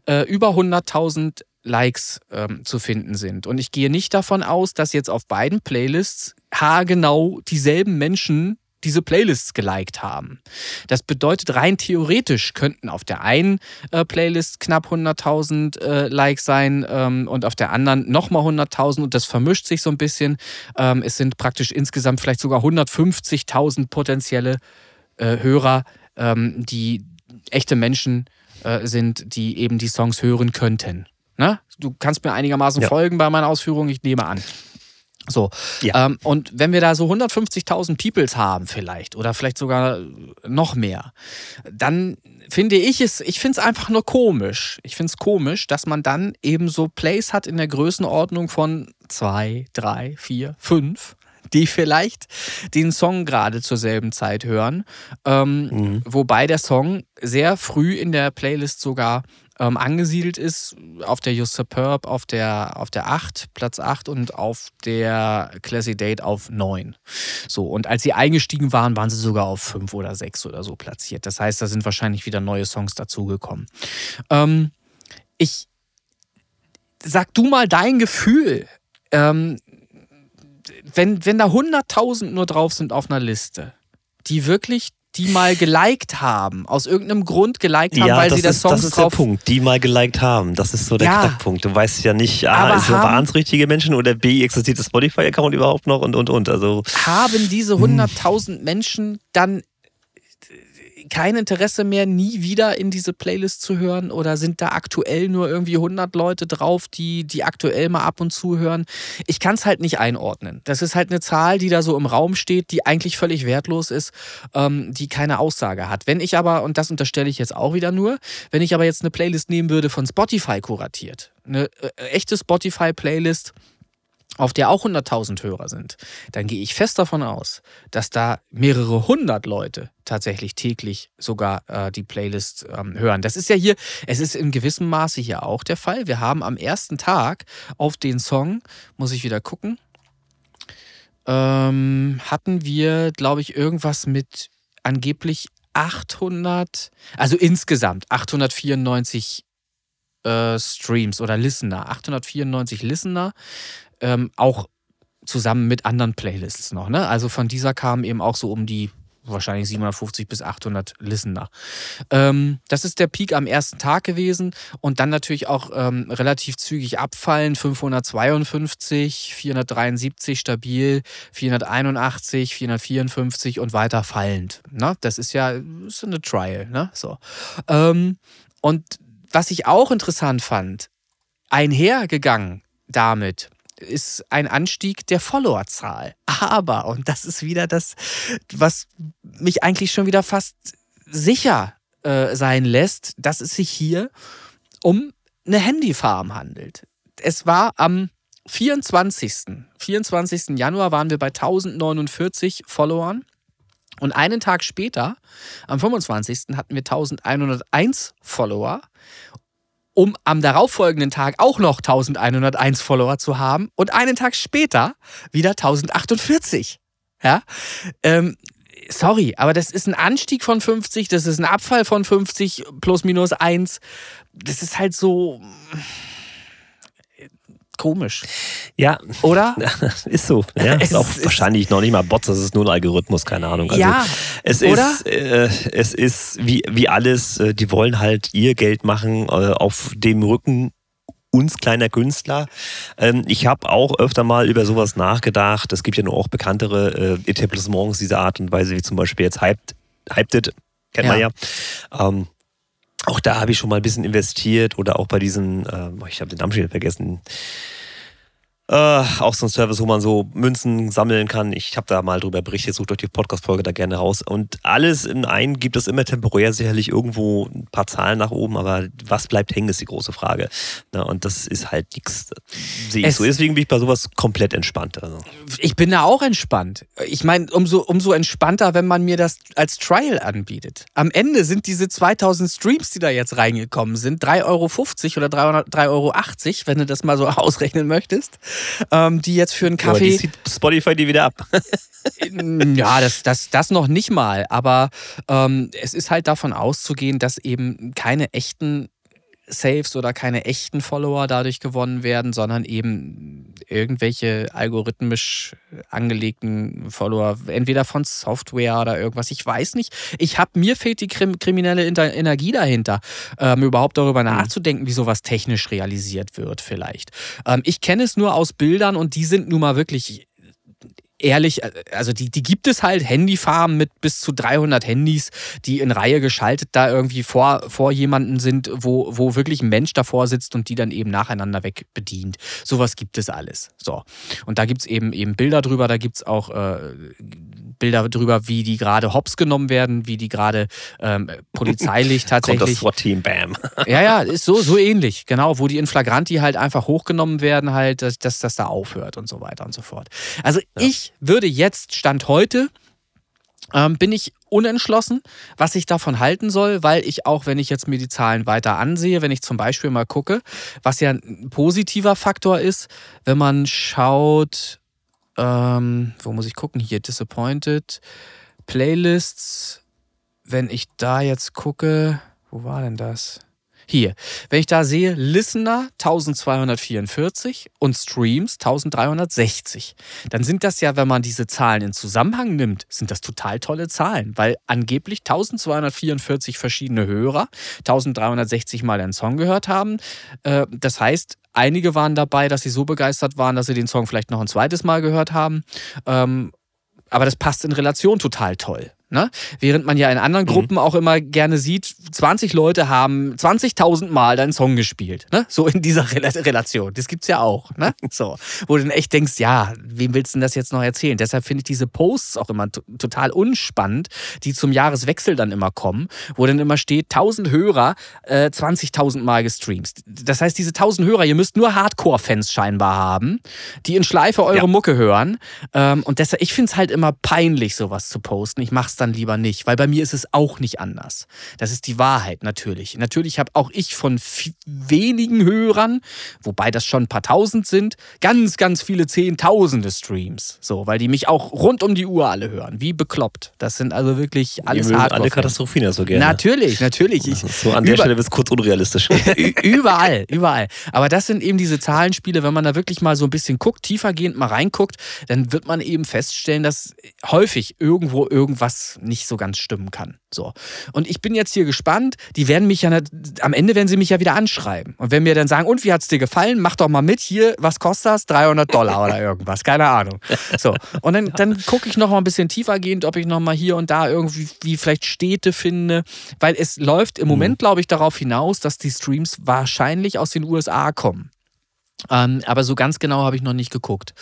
äh, über 100.000 Likes ähm, zu finden sind. Und ich gehe nicht davon aus, dass jetzt auf beiden Playlists haargenau dieselben Menschen diese Playlists geliked haben. Das bedeutet, rein theoretisch könnten auf der einen äh, Playlist knapp 100.000 äh, Likes sein ähm, und auf der anderen nochmal 100.000 und das vermischt sich so ein bisschen. Ähm, es sind praktisch insgesamt vielleicht sogar 150.000 potenzielle äh, Hörer, ähm, die echte Menschen äh, sind, die eben die Songs hören könnten. Ne? Du kannst mir einigermaßen ja. folgen bei meinen Ausführungen, ich nehme an. So. Ja. Ähm, und wenn wir da so 150.000 Peoples haben, vielleicht, oder vielleicht sogar noch mehr, dann finde ich es, ich finde es einfach nur komisch. Ich finde es komisch, dass man dann eben so Plays hat in der Größenordnung von zwei, drei, vier, fünf die vielleicht den Song gerade zur selben Zeit hören. Ähm, mhm. Wobei der Song sehr früh in der Playlist sogar ähm, angesiedelt ist, auf der Just Superb auf der, auf der 8, Platz 8 und auf der Classy Date auf 9. So, und als sie eingestiegen waren, waren sie sogar auf 5 oder 6 oder so platziert. Das heißt, da sind wahrscheinlich wieder neue Songs dazugekommen. Ähm, ich sag du mal dein Gefühl. Ähm, wenn, wenn da 100.000 nur drauf sind auf einer Liste, die wirklich die mal geliked haben, aus irgendeinem Grund geliked haben, ja, weil sie das ist, Songs das ist drauf... der Punkt, die mal geliked haben. Das ist so der ja. Knackpunkt. Du weißt ja nicht, A, ist waren es richtige Menschen oder B, existiert das Spotify-Account überhaupt noch und, und, und. Also haben diese 100.000 hm. Menschen dann kein Interesse mehr, nie wieder in diese Playlist zu hören? Oder sind da aktuell nur irgendwie 100 Leute drauf, die, die aktuell mal ab und zu hören? Ich kann es halt nicht einordnen. Das ist halt eine Zahl, die da so im Raum steht, die eigentlich völlig wertlos ist, ähm, die keine Aussage hat. Wenn ich aber, und das unterstelle ich jetzt auch wieder nur, wenn ich aber jetzt eine Playlist nehmen würde von Spotify kuratiert, eine äh, echte Spotify-Playlist, auf der auch 100.000 Hörer sind, dann gehe ich fest davon aus, dass da mehrere hundert Leute tatsächlich täglich sogar äh, die Playlist ähm, hören. Das ist ja hier, es ist in gewissem Maße hier auch der Fall. Wir haben am ersten Tag auf den Song, muss ich wieder gucken, ähm, hatten wir, glaube ich, irgendwas mit angeblich 800, also insgesamt 894 äh, Streams oder Listener, 894 Listener ähm, auch zusammen mit anderen Playlists noch. Ne? Also von dieser kamen eben auch so um die wahrscheinlich 750 bis 800 Listener. Ähm, das ist der Peak am ersten Tag gewesen und dann natürlich auch ähm, relativ zügig abfallen. 552, 473 stabil, 481, 454 und weiter fallend. Ne? Das ist ja ist eine Trial. Ne? So. Ähm, und was ich auch interessant fand, einhergegangen damit ist ein Anstieg der Followerzahl. Aber, und das ist wieder das, was mich eigentlich schon wieder fast sicher äh, sein lässt, dass es sich hier um eine Handyfarm handelt. Es war am 24. 24. Januar waren wir bei 1049 Followern. Und einen Tag später, am 25. hatten wir 1101 Follower um am darauffolgenden Tag auch noch 1101 Follower zu haben und einen Tag später wieder 1048. Ja, ähm, sorry, aber das ist ein Anstieg von 50, das ist ein Abfall von 50 plus minus 1. Das ist halt so komisch. Ja. Oder? [laughs] ist so. [laughs] Ja, ist auch wahrscheinlich noch nicht mal Bots, das ist nur ein Algorithmus, keine Ahnung. Also ja. Es oder? ist, äh, es ist wie, wie alles, äh, die wollen halt ihr Geld machen äh, auf dem Rücken uns kleiner Künstler. Ähm, ich habe auch öfter mal über sowas nachgedacht. Es gibt ja nur auch bekanntere äh, Etablissements dieser Art und Weise, wie zum Beispiel jetzt Hyped, Hyped It, kennt ja. man ja. Ähm, auch da habe ich schon mal ein bisschen investiert oder auch bei diesen, äh, ich habe den Namen schon vergessen, äh, auch so ein Service, wo man so Münzen sammeln kann. Ich habe da mal drüber berichtet, sucht euch die Podcast-Folge da gerne raus. Und alles in einem gibt es immer temporär sicherlich irgendwo ein paar Zahlen nach oben, aber was bleibt hängen, ist die große Frage. Na, und das ist halt nichts, sehe ich so. Deswegen bin ich bei sowas komplett entspannt. Also. Ich bin da auch entspannt. Ich meine, umso, umso entspannter, wenn man mir das als Trial anbietet. Am Ende sind diese 2000 Streams, die da jetzt reingekommen sind, 3,50 Euro oder 3,80 Euro, wenn du das mal so [laughs] ausrechnen möchtest ähm, die jetzt für einen Kaffee. Aber die Spotify die wieder ab. [laughs] ja, das, das, das noch nicht mal. Aber ähm, es ist halt davon auszugehen, dass eben keine echten Saves oder keine echten Follower dadurch gewonnen werden, sondern eben irgendwelche algorithmisch angelegten Follower, entweder von Software oder irgendwas. Ich weiß nicht. Ich habe mir fehlt die kriminelle Energie dahinter, ähm, überhaupt darüber mhm. nachzudenken, wie sowas technisch realisiert wird, vielleicht. Ähm, ich kenne es nur aus Bildern und die sind nun mal wirklich ehrlich, äh, also die, die gibt es halt, Handyfarmen mit bis zu 300 Handys, die in Reihe geschaltet da irgendwie vor, vor jemanden sind, wo, wo wirklich ein Mensch davor sitzt und die dann eben nacheinander weg bedient. Sowas gibt es alles. So. Und da gibt es eben, eben Bilder drüber, da gibt es auch äh, Bilder drüber, wie die gerade hops genommen werden, wie die gerade ähm, polizeilich tatsächlich. [laughs] Kommt das SWAT-Team, bam. ja, ja, [laughs] ist so, so ähnlich, genau, wo die in Flagranti halt einfach hochgenommen werden, halt, dass, dass das da aufhört und so weiter und so fort. Also ja. ich würde jetzt, Stand heute, ähm, bin ich unentschlossen, was ich davon halten soll, weil ich auch, wenn ich jetzt mir die Zahlen weiter ansehe, wenn ich zum Beispiel mal gucke, was ja ein positiver Faktor ist, wenn man schaut, ähm, wo muss ich gucken? Hier, Disappointed. Playlists. Wenn ich da jetzt gucke, wo war denn das? Hier, wenn ich da sehe, Listener 1244 und Streams 1360, dann sind das ja, wenn man diese Zahlen in Zusammenhang nimmt, sind das total tolle Zahlen, weil angeblich 1244 verschiedene Hörer 1360 Mal einen Song gehört haben. Äh, das heißt, Einige waren dabei, dass sie so begeistert waren, dass sie den Song vielleicht noch ein zweites Mal gehört haben. Ähm, aber das passt in Relation total toll. Ne? Während man ja in anderen mhm. Gruppen auch immer gerne sieht, 20 Leute haben 20.000 Mal deinen Song gespielt. Ne? So in dieser Relation. Das gibt's ja auch. Ne? So. Wo du dann echt denkst, ja, wem willst du denn das jetzt noch erzählen? Deshalb finde ich diese Posts auch immer total unspannend, die zum Jahreswechsel dann immer kommen, wo dann immer steht, 1000 Hörer, äh, 20.000 Mal gestreamt. Das heißt, diese 1000 Hörer, ihr müsst nur Hardcore-Fans scheinbar haben, die in Schleife eure ja. Mucke hören. Ähm, und deshalb, ich finde es halt immer peinlich, sowas zu posten. Ich mach's dann lieber nicht, weil bei mir ist es auch nicht anders. Das ist die Wahrheit natürlich. Natürlich habe auch ich von wenigen Hörern, wobei das schon ein paar tausend sind, ganz, ganz viele Zehntausende Streams. So, weil die mich auch rund um die Uhr alle hören. Wie bekloppt. Das sind also wirklich alles mögen alle Katastrophiner so gerne. Natürlich, natürlich. Ich, so an der Stelle wird es kurz unrealistisch. [laughs] überall, überall. Aber das sind eben diese Zahlenspiele, wenn man da wirklich mal so ein bisschen guckt, tiefergehend mal reinguckt, dann wird man eben feststellen, dass häufig irgendwo irgendwas nicht so ganz stimmen kann. So. Und ich bin jetzt hier gespannt. Die werden mich ja, am Ende werden sie mich ja wieder anschreiben. Und wenn mir dann sagen, und wie hat es dir gefallen? Mach doch mal mit hier, was kostet das? 300 Dollar oder irgendwas. Keine Ahnung. So. Und dann, dann gucke ich noch mal ein bisschen tiefergehend, ob ich noch mal hier und da irgendwie wie vielleicht Städte finde. Weil es läuft im Moment, mhm. glaube ich, darauf hinaus, dass die Streams wahrscheinlich aus den USA kommen. Ähm, aber so ganz genau habe ich noch nicht geguckt.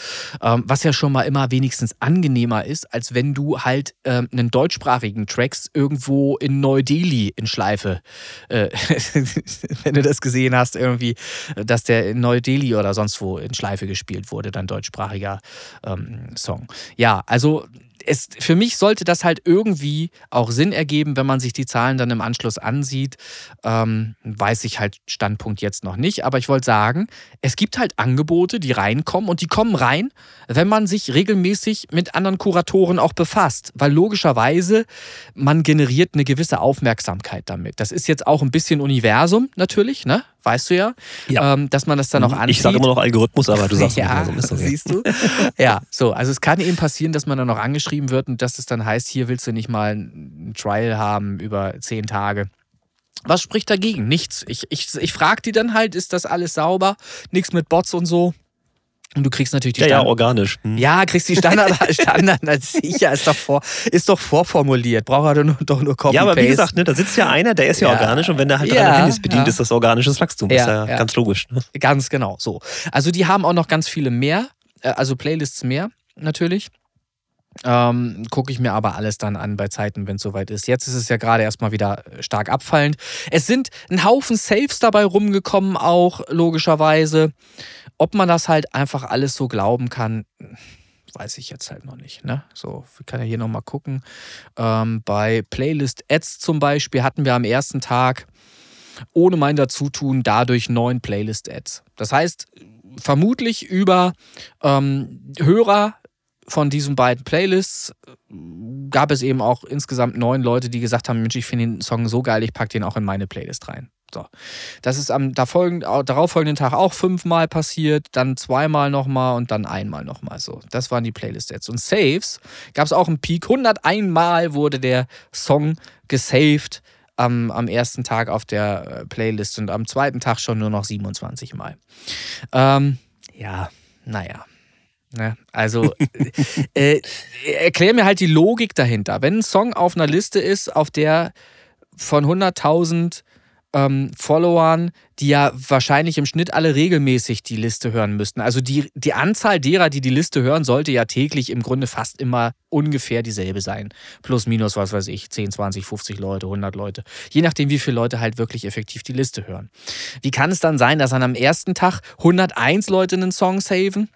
Ähm, was ja schon mal immer wenigstens angenehmer ist, als wenn du halt ähm, einen deutschsprachigen Tracks irgendwo in Neu-Delhi in Schleife, äh, [laughs] wenn du das gesehen hast, irgendwie, dass der in Neu-Delhi oder sonst wo in Schleife gespielt wurde, dann deutschsprachiger ähm, Song. Ja, also es, für mich sollte das halt irgendwie auch Sinn ergeben, wenn man sich die Zahlen dann im Anschluss ansieht. Ähm, weiß ich halt Standpunkt jetzt noch nicht, aber ich wollte sagen, es gibt halt Angebote, die reinkommen und die kommen rein, wenn man sich regelmäßig mit anderen Kuratoren auch befasst, weil logischerweise man generiert eine gewisse Aufmerksamkeit damit. Das ist jetzt auch ein bisschen Universum natürlich, ne? Weißt du ja, ja. Ähm, dass man das dann auch ansieht. Ich sage immer noch Algorithmus, aber du sagst [laughs] ja, Universum. Ist okay. Siehst du? ja, so, also es kann eben passieren, dass man dann noch angeschrieben wird und dass es dann heißt, hier willst du nicht mal ein Trial haben über zehn Tage. Was spricht dagegen? Nichts. Ich, ich, ich frage die dann halt, ist das alles sauber? Nichts mit Bots und so. Und du kriegst natürlich die ja, Standard. Ja, organisch. Hm. Ja, kriegst die Standard, [laughs] Standard als sicher, ist doch, vor, ist doch vorformuliert. Braucht er nur, doch nur Copy Ja, aber wie gesagt, ne, da sitzt ja einer, der ist ja, ja organisch und wenn der halt ja, drei Handys bedient, ja. ist das organisches Wachstum. Ja, ist ja, ganz logisch. Ne? Ganz genau, so. Also die haben auch noch ganz viele mehr, äh, also Playlists mehr, natürlich. Ähm, Gucke ich mir aber alles dann an bei Zeiten, wenn es soweit ist. Jetzt ist es ja gerade erstmal wieder stark abfallend. Es sind ein Haufen Saves dabei rumgekommen, auch logischerweise. Ob man das halt einfach alles so glauben kann, weiß ich jetzt halt noch nicht. Ne? So, ich kann ja hier nochmal gucken. Ähm, bei Playlist Ads zum Beispiel hatten wir am ersten Tag ohne mein Dazutun dadurch neun Playlist-Ads. Das heißt, vermutlich über ähm, Hörer von diesen beiden Playlists gab es eben auch insgesamt neun Leute, die gesagt haben: Mensch, ich finde den Song so geil, ich packe den auch in meine Playlist rein. So. Das ist am darauffolgenden Tag auch fünfmal passiert, dann zweimal nochmal und dann einmal nochmal so. Das waren die Playlist-Sets. Und Saves gab es auch einen Peak. 101 Mal wurde der Song gesaved am, am ersten Tag auf der äh, Playlist und am zweiten Tag schon nur noch 27 Mal. Ähm, ja, naja. Ne? Also äh, äh, erklär mir halt die Logik dahinter. Wenn ein Song auf einer Liste ist, auf der von 100.000 ähm, Followern, die ja wahrscheinlich im Schnitt alle regelmäßig die Liste hören müssten. Also die, die Anzahl derer, die die Liste hören, sollte ja täglich im Grunde fast immer ungefähr dieselbe sein. Plus, minus, was weiß ich, 10, 20, 50 Leute, 100 Leute. Je nachdem, wie viele Leute halt wirklich effektiv die Liste hören. Wie kann es dann sein, dass an am ersten Tag 101 Leute einen Song saven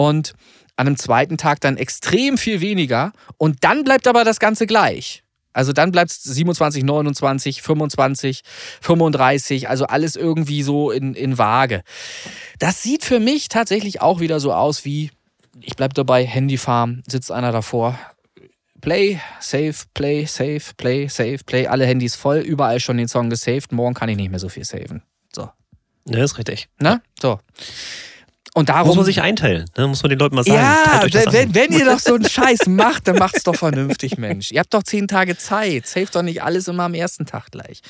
und an einem zweiten Tag dann extrem viel weniger und dann bleibt aber das Ganze gleich? Also dann bleibt es 27, 29, 25, 35, also alles irgendwie so in, in Waage. Das sieht für mich tatsächlich auch wieder so aus wie, ich bleibe dabei, Handyfarm, sitzt einer davor. Play, save, play, save, play, save, play. Alle Handys voll, überall schon den Song gesaved. Morgen kann ich nicht mehr so viel saven. So. Ja, ist richtig. Na? So. Und darum, muss man sich einteilen, ne? muss man den Leuten mal sagen. Ja, wenn, wenn, ihr doch so einen [laughs] Scheiß macht, dann macht es doch vernünftig, Mensch. Ihr habt doch zehn Tage Zeit. Save doch nicht alles immer am ersten Tag gleich.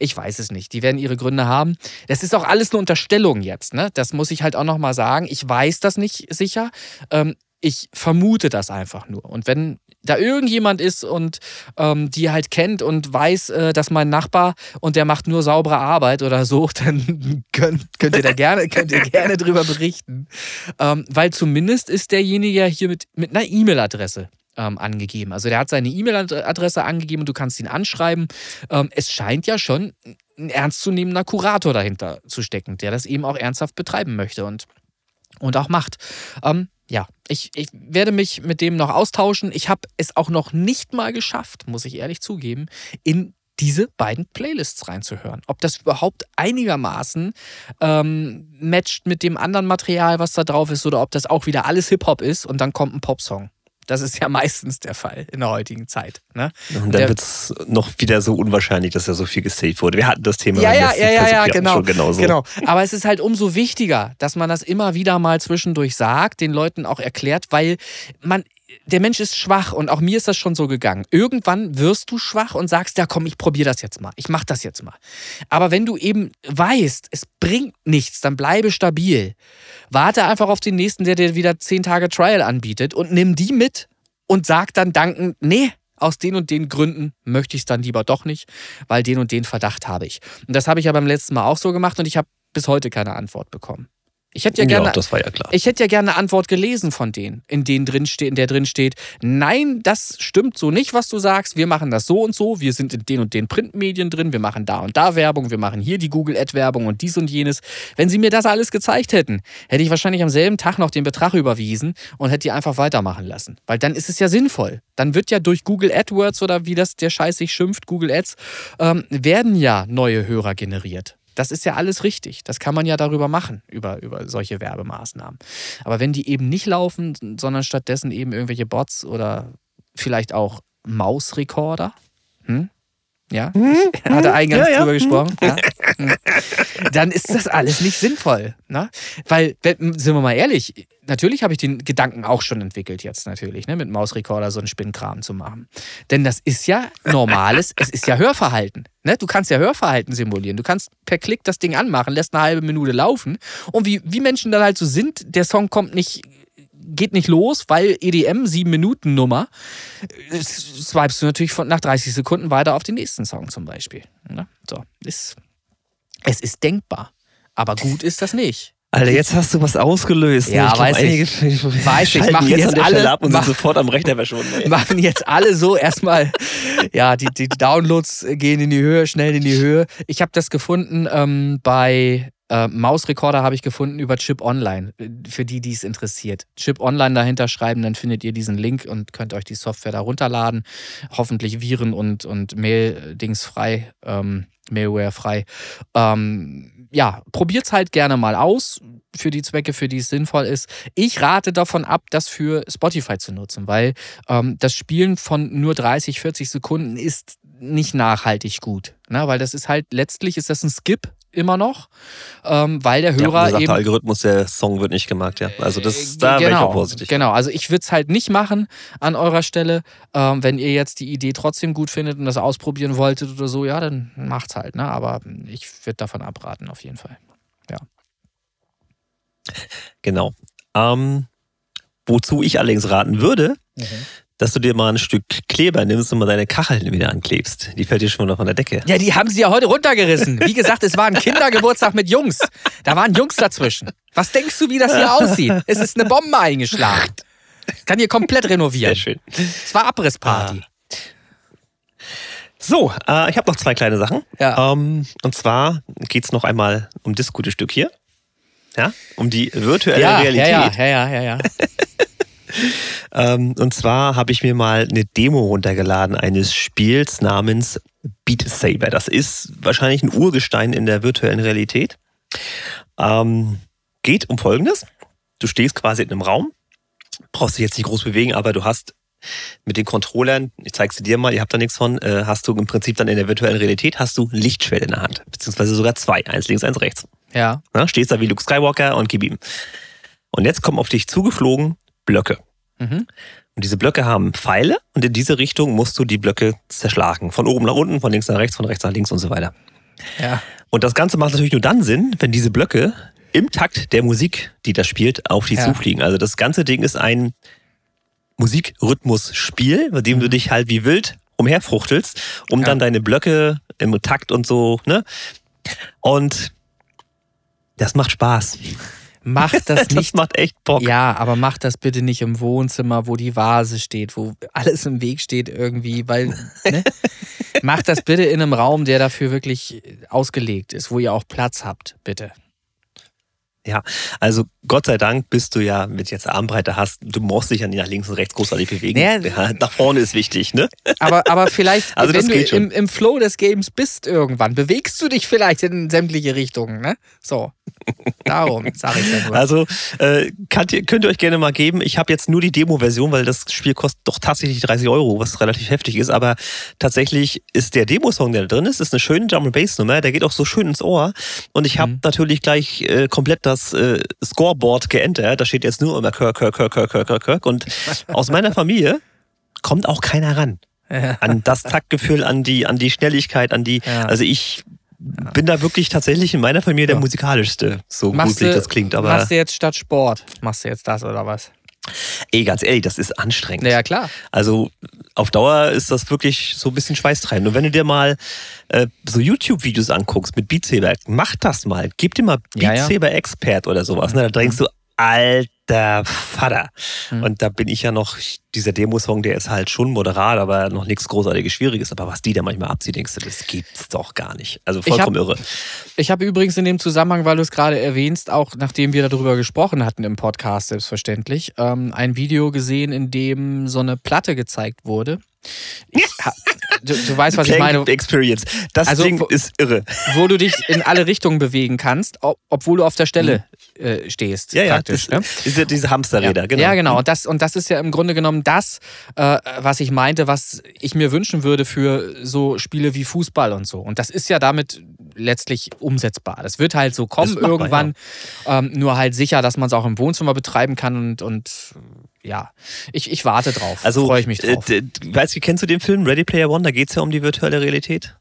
Ich weiß es nicht. Die werden ihre Gründe haben. Das ist auch alles eine Unterstellung jetzt. Ne? Das muss ich halt auch nochmal sagen. Ich weiß das nicht sicher. Ähm, ich vermute das einfach nur. Und wenn da irgendjemand ist und ähm, die halt kennt und weiß, äh, dass mein Nachbar und der macht nur saubere Arbeit oder so, [laughs] dann könnt, könnt ihr da gerne, könnt ihr gerne drüber berichten. Ähm, weil zumindest ist derjenige ja hier mit, mit einer E-Mail-Adresse ähm, angegeben. Also der hat seine E-Mail-Adresse angegeben und du kannst ihn anschreiben. Ähm, es scheint ja schon ein ernstzunehmender Kurator dahinter zu stecken, der das eben auch ernsthaft betreiben möchte und, und auch macht. Ja, ich, ich werde mich mit dem noch austauschen. Ich habe es auch noch nicht mal geschafft, muss ich ehrlich zugeben, in diese beiden Playlists reinzuhören. Ob das überhaupt einigermaßen ähm, matcht mit dem anderen Material, was da drauf ist, oder ob das auch wieder alles Hip-Hop ist und dann kommt ein Popsong. Das ist ja meistens der Fall in der heutigen Zeit. Ne? Und dann wird es noch wieder so unwahrscheinlich, dass ja so viel gesaved wurde. Wir hatten das Thema. Ja, ja, ja, ja, ja, genau. genau. Aber es ist halt umso wichtiger, dass man das immer wieder mal zwischendurch sagt, den Leuten auch erklärt, weil man der Mensch ist schwach und auch mir ist das schon so gegangen. Irgendwann wirst du schwach und sagst, ja komm, ich probiere das jetzt mal, ich mache das jetzt mal. Aber wenn du eben weißt, es bringt nichts, dann bleibe stabil. Warte einfach auf den nächsten, der dir wieder zehn Tage Trial anbietet und nimm die mit und sag dann dankend, nee, aus den und den Gründen möchte ich es dann lieber doch nicht, weil den und den Verdacht habe ich. Und das habe ich ja beim letzten Mal auch so gemacht und ich habe bis heute keine Antwort bekommen. Ich hätte ja gerne, ja, das war ja klar. Ich hätte ja gerne eine Antwort gelesen von denen, in denen drin steht, in der drin steht, nein, das stimmt so nicht, was du sagst. Wir machen das so und so. Wir sind in den und den Printmedien drin. Wir machen da und da Werbung. Wir machen hier die Google Ad Werbung und dies und jenes. Wenn sie mir das alles gezeigt hätten, hätte ich wahrscheinlich am selben Tag noch den Betrag überwiesen und hätte die einfach weitermachen lassen, weil dann ist es ja sinnvoll. Dann wird ja durch Google AdWords oder wie das der Scheiß sich schimpft, Google Ads, ähm, werden ja neue Hörer generiert. Das ist ja alles richtig. Das kann man ja darüber machen, über, über solche Werbemaßnahmen. Aber wenn die eben nicht laufen, sondern stattdessen eben irgendwelche Bots oder vielleicht auch Mausrekorder, hm? Ja, hm? hat er eingangs ja, ja. drüber gesprochen. Ja. Hm. Dann ist das alles nicht sinnvoll. Ne? Weil, sind wir mal ehrlich, natürlich habe ich den Gedanken auch schon entwickelt jetzt natürlich, ne, mit Mausrekorder so einen Spinnkram zu machen. Denn das ist ja normales, es ist ja Hörverhalten. Ne? Du kannst ja Hörverhalten simulieren. Du kannst per Klick das Ding anmachen, lässt eine halbe Minute laufen. Und wie, wie Menschen dann halt so sind, der Song kommt nicht geht nicht los, weil EDM 7 Minuten Nummer, swipest du natürlich von, nach 30 Sekunden weiter auf den nächsten Song zum Beispiel. Ne? So, ist, es ist denkbar. Aber gut ist das nicht. Alter, jetzt hast du was ausgelöst. Ne? Ja, ich weiß einige, ich. Weiß ich, machen jetzt, jetzt alle ab und sind sofort am Rechner verschwunden. Machen jetzt alle so erstmal, ja, die, die Downloads gehen in die Höhe, schnell in die Höhe. Ich habe das gefunden ähm, bei äh, Mausrekorder habe ich gefunden über Chip Online, für die, die es interessiert. Chip Online dahinter schreiben, dann findet ihr diesen Link und könnt euch die Software da runterladen. Hoffentlich Viren und, und Mail-Dings frei, ähm, Mailware frei. Ähm, ja, es halt gerne mal aus für die Zwecke, für die es sinnvoll ist. Ich rate davon ab, das für Spotify zu nutzen, weil ähm, das Spielen von nur 30, 40 Sekunden ist nicht nachhaltig gut. Ne? Weil das ist halt, letztlich ist das ein Skip immer noch, ähm, weil der Hörer ja, eben... Der Algorithmus, der Song wird nicht gemerkt, ja. Also das, äh, da genau, wäre ich auch vorsichtig. Genau, also ich würde es halt nicht machen an eurer Stelle. Ähm, wenn ihr jetzt die Idee trotzdem gut findet und das ausprobieren wolltet oder so, ja, dann macht's halt, ne? Aber ich würde davon abraten, auf jeden Fall. Ja. Genau. Ähm, wozu ich allerdings raten würde, mhm dass du dir mal ein Stück Kleber nimmst und mal deine Kacheln wieder anklebst. Die fällt dir schon mal von der Decke. Ja, die haben sie ja heute runtergerissen. Wie gesagt, es war ein Kindergeburtstag mit Jungs. Da waren Jungs dazwischen. Was denkst du, wie das hier aussieht? Es ist eine Bombe eingeschlagen. Kann hier komplett renovieren. Sehr schön. Es war Abrissparty. Ah. So, äh, ich habe noch zwei kleine Sachen. Ja. Ähm, und zwar geht es noch einmal um das gute Stück hier. Ja, um die virtuelle ja, Realität. Ja, ja, ja, ja, ja. Ähm, und zwar habe ich mir mal eine Demo runtergeladen eines Spiels namens Beat Saber. Das ist wahrscheinlich ein Urgestein in der virtuellen Realität. Ähm, geht um Folgendes. Du stehst quasi in einem Raum, brauchst dich jetzt nicht groß bewegen, aber du hast mit den Controllern, ich zeige sie dir mal, ihr habt da nichts von, äh, hast du im Prinzip dann in der virtuellen Realität, hast du Lichtschwert in der Hand, beziehungsweise sogar zwei, eins links, eins rechts. Ja. ja stehst da wie Luke Skywalker und gib ihm. Und jetzt kommen auf dich zugeflogen Blöcke. Mhm. Und diese Blöcke haben Pfeile und in diese Richtung musst du die Blöcke zerschlagen. Von oben nach unten, von links nach rechts, von rechts nach links und so weiter. Ja. Und das Ganze macht natürlich nur dann Sinn, wenn diese Blöcke im Takt der Musik, die da spielt, auf dich ja. zufliegen. Also das ganze Ding ist ein Musikrhythmusspiel, bei dem mhm. du dich halt wie wild umherfruchtelst, um ja. dann deine Blöcke im Takt und so, ne? Und das macht Spaß. Mach [laughs] das nicht. Das macht echt Bock. Ja, aber mach das bitte nicht im Wohnzimmer, wo die Vase steht, wo alles im Weg steht irgendwie, weil, [laughs] ne? mach das bitte in einem Raum, der dafür wirklich ausgelegt ist, wo ihr auch Platz habt, bitte. Ja, also Gott sei Dank bist du ja, mit jetzt Armbreite hast, du musst dich ja nicht nach links und rechts großartig bewegen. Ja, ja, nach vorne ist wichtig, ne? Aber, aber vielleicht, [laughs] also wenn du im, im Flow des Games bist irgendwann, bewegst du dich vielleicht in sämtliche Richtungen, ne? So. Darum sage ich ja nur. Also äh, könnt, ihr, könnt ihr euch gerne mal geben. Ich habe jetzt nur die Demo-Version, weil das Spiel kostet doch tatsächlich 30 Euro, was relativ heftig ist. Aber tatsächlich ist der Demo-Song, der da drin ist, ist eine schöne Drum Bass Nummer. Der geht auch so schön ins Ohr. Und ich habe mhm. natürlich gleich äh, komplett das äh, Scoreboard geändert. Da steht jetzt nur immer Kirk, Kirk, Kirk, Kirk, Kirk, Kirk. Und aus meiner Familie kommt auch keiner ran. Ja. An das Taktgefühl, an die, an die Schnelligkeit, an die. Ja. Also ich bin da wirklich tatsächlich in meiner Familie der ja. musikalischste, so gruselig das klingt. Aber machst du jetzt statt Sport, machst du jetzt das oder was? Ey, ganz ehrlich, das ist anstrengend. Ja, klar. Also auf Dauer ist das wirklich so ein bisschen schweißtreibend. Und wenn du dir mal äh, so YouTube-Videos anguckst mit Beat Saber, mach das mal. Gib dir mal Beat ja, ja. Expert oder sowas. Ne? Da denkst du, alter Vater. Mhm. Und da bin ich ja noch, dieser Demo-Song, der ist halt schon moderat, aber noch nichts großartiges Schwieriges. Aber was die da manchmal abzieht, denkst du, das gibt's doch gar nicht. Also vollkommen ich hab, irre. Ich habe übrigens in dem Zusammenhang, weil du es gerade erwähnst, auch nachdem wir darüber gesprochen hatten im Podcast, selbstverständlich, ähm, ein Video gesehen, in dem so eine Platte gezeigt wurde. Ich, [laughs] du, du, weißt, was ich meine. Experience. Das also, Ding ist irre. Wo du dich in alle Richtungen bewegen kannst, obwohl du auf der Stelle mhm. äh, stehst. Ja, ja. Das, ne? diese, diese Hamsterräder, ja. genau. Ja, genau. Und das, und das ist ja im Grunde genommen das, äh, was ich meinte, was ich mir wünschen würde für so Spiele wie Fußball und so. Und das ist ja damit letztlich umsetzbar. Das wird halt so kommen irgendwann. Ja. Ähm, nur halt sicher, dass man es auch im Wohnzimmer betreiben kann und, und ja, ich, ich warte drauf. Also freue ich mich drauf. Äh, weißt du, kennst du den Film Ready Player One? Da geht es ja um die virtuelle Realität.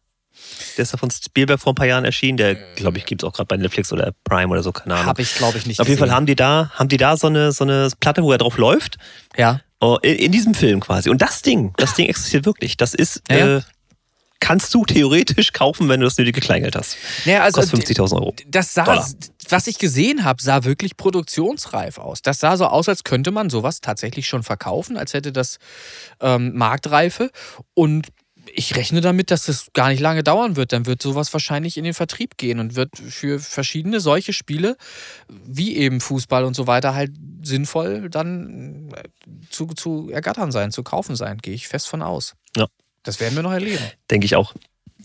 Der ist ja von Spielberg vor ein paar Jahren erschienen. Der, glaube ich, gibt es auch gerade bei Netflix oder Prime oder so, keine Ahnung. Habe ich, glaube ich, nicht. Auf jeden Fall haben die da, haben die da so eine, so eine Platte, wo er drauf läuft. Ja. Oh, in, in, diesem Film quasi. Und das Ding, das Ding existiert wirklich. Das ist, ja, äh, kannst du theoretisch kaufen, wenn du das nötige Kleingeld hast. Ja, also Kostet 50.000 Euro. Das sah, Dollar. was ich gesehen habe, sah wirklich produktionsreif aus. Das sah so aus, als könnte man sowas tatsächlich schon verkaufen, als hätte das ähm, Marktreife. Und ich rechne damit, dass das gar nicht lange dauern wird. Dann wird sowas wahrscheinlich in den Vertrieb gehen und wird für verschiedene solche Spiele, wie eben Fußball und so weiter, halt sinnvoll dann äh, zu, zu ergattern sein, zu kaufen sein. Gehe ich fest von aus. Ja. Das werden wir noch erleben. Denke ich auch.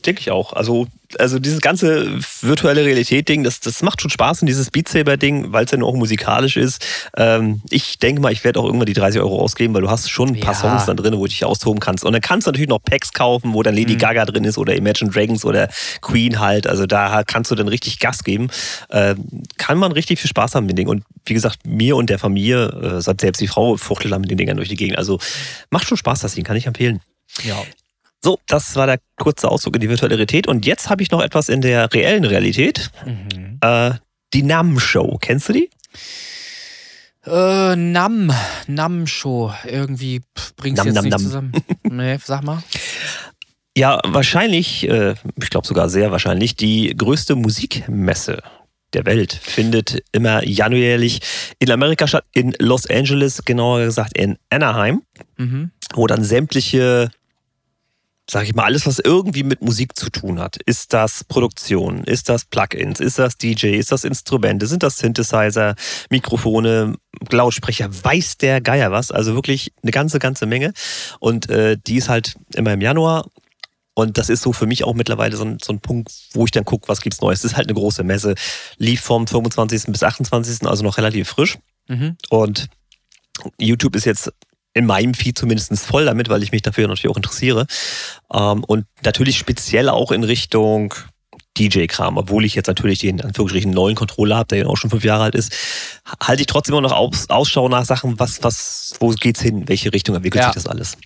Denke ich auch. Also, also dieses ganze virtuelle Realität-Ding, das, das macht schon Spaß und dieses Beat Saber-Ding, weil es nur auch musikalisch ist. Ähm, ich denke mal, ich werde auch irgendwann die 30 Euro ausgeben, weil du hast schon ein paar ja. Songs dann drin, wo du dich austoben kannst. Und dann kannst du natürlich noch Packs kaufen, wo dann Lady mhm. Gaga drin ist oder Imagine Dragons oder Queen halt. Also da kannst du dann richtig Gas geben. Ähm, kann man richtig viel Spaß haben mit dem Ding. Und wie gesagt, mir und der Familie, äh, selbst die Frau fuchtelt dann mit den Dingern durch die Gegend. Also macht schon Spaß, das Ding, kann ich empfehlen. Ja. So, das war der kurze Ausdruck in die virtuelle Realität. Und jetzt habe ich noch etwas in der reellen Realität. Mhm. Äh, die Nam-Show. Kennst du die? Äh, Nam, Nam-Show. Irgendwie bringt es jetzt Nam, nicht Nam. zusammen. [laughs] nee, sag mal. Ja, wahrscheinlich, äh, ich glaube sogar sehr wahrscheinlich, die größte Musikmesse der Welt findet immer januärlich in Amerika statt, in Los Angeles, genauer gesagt in Anaheim, mhm. wo dann sämtliche sag ich mal, alles, was irgendwie mit Musik zu tun hat. Ist das Produktion? Ist das Plugins? Ist das DJ? Ist das Instrumente? Sind das Synthesizer, Mikrofone, Lautsprecher? Weiß der Geier was? Also wirklich eine ganze, ganze Menge. Und äh, die ist halt immer im Januar. Und das ist so für mich auch mittlerweile so ein, so ein Punkt, wo ich dann gucke, was gibt's Neues. Das ist halt eine große Messe. Lief vom 25. bis 28. also noch relativ frisch. Mhm. Und YouTube ist jetzt in meinem Feed zumindest voll damit, weil ich mich dafür natürlich auch interessiere. Ähm, und natürlich speziell auch in Richtung DJ-Kram, obwohl ich jetzt natürlich den Anführungsstrichen neuen Controller habe, der ja auch schon fünf Jahre alt ist, halte ich trotzdem immer noch Aus, Ausschau nach Sachen, was, was, wo geht's hin, welche Richtung entwickelt ja. sich das alles.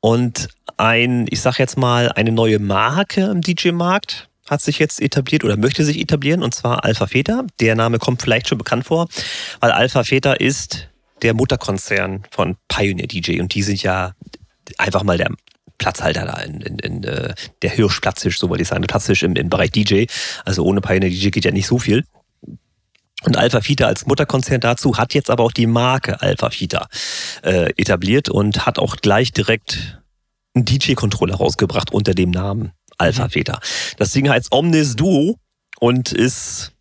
Und ein, ich sag jetzt mal, eine neue Marke im DJ-Markt hat sich jetzt etabliert oder möchte sich etablieren, und zwar Alpha Theta. Der Name kommt vielleicht schon bekannt vor, weil Alpha Theta ist der Mutterkonzern von Pioneer DJ und die sind ja einfach mal der Platzhalter da in, in, in äh, der Hirschplatzhisch, so wollte ich sagen, der Platzhisch im, im Bereich DJ. Also ohne Pioneer DJ geht ja nicht so viel. Und Alpha Fita als Mutterkonzern dazu hat jetzt aber auch die Marke Alpha Fita äh, etabliert und hat auch gleich direkt einen DJ-Controller rausgebracht unter dem Namen Alpha mhm. Feta. Das Ding heißt Omnis Duo und ist,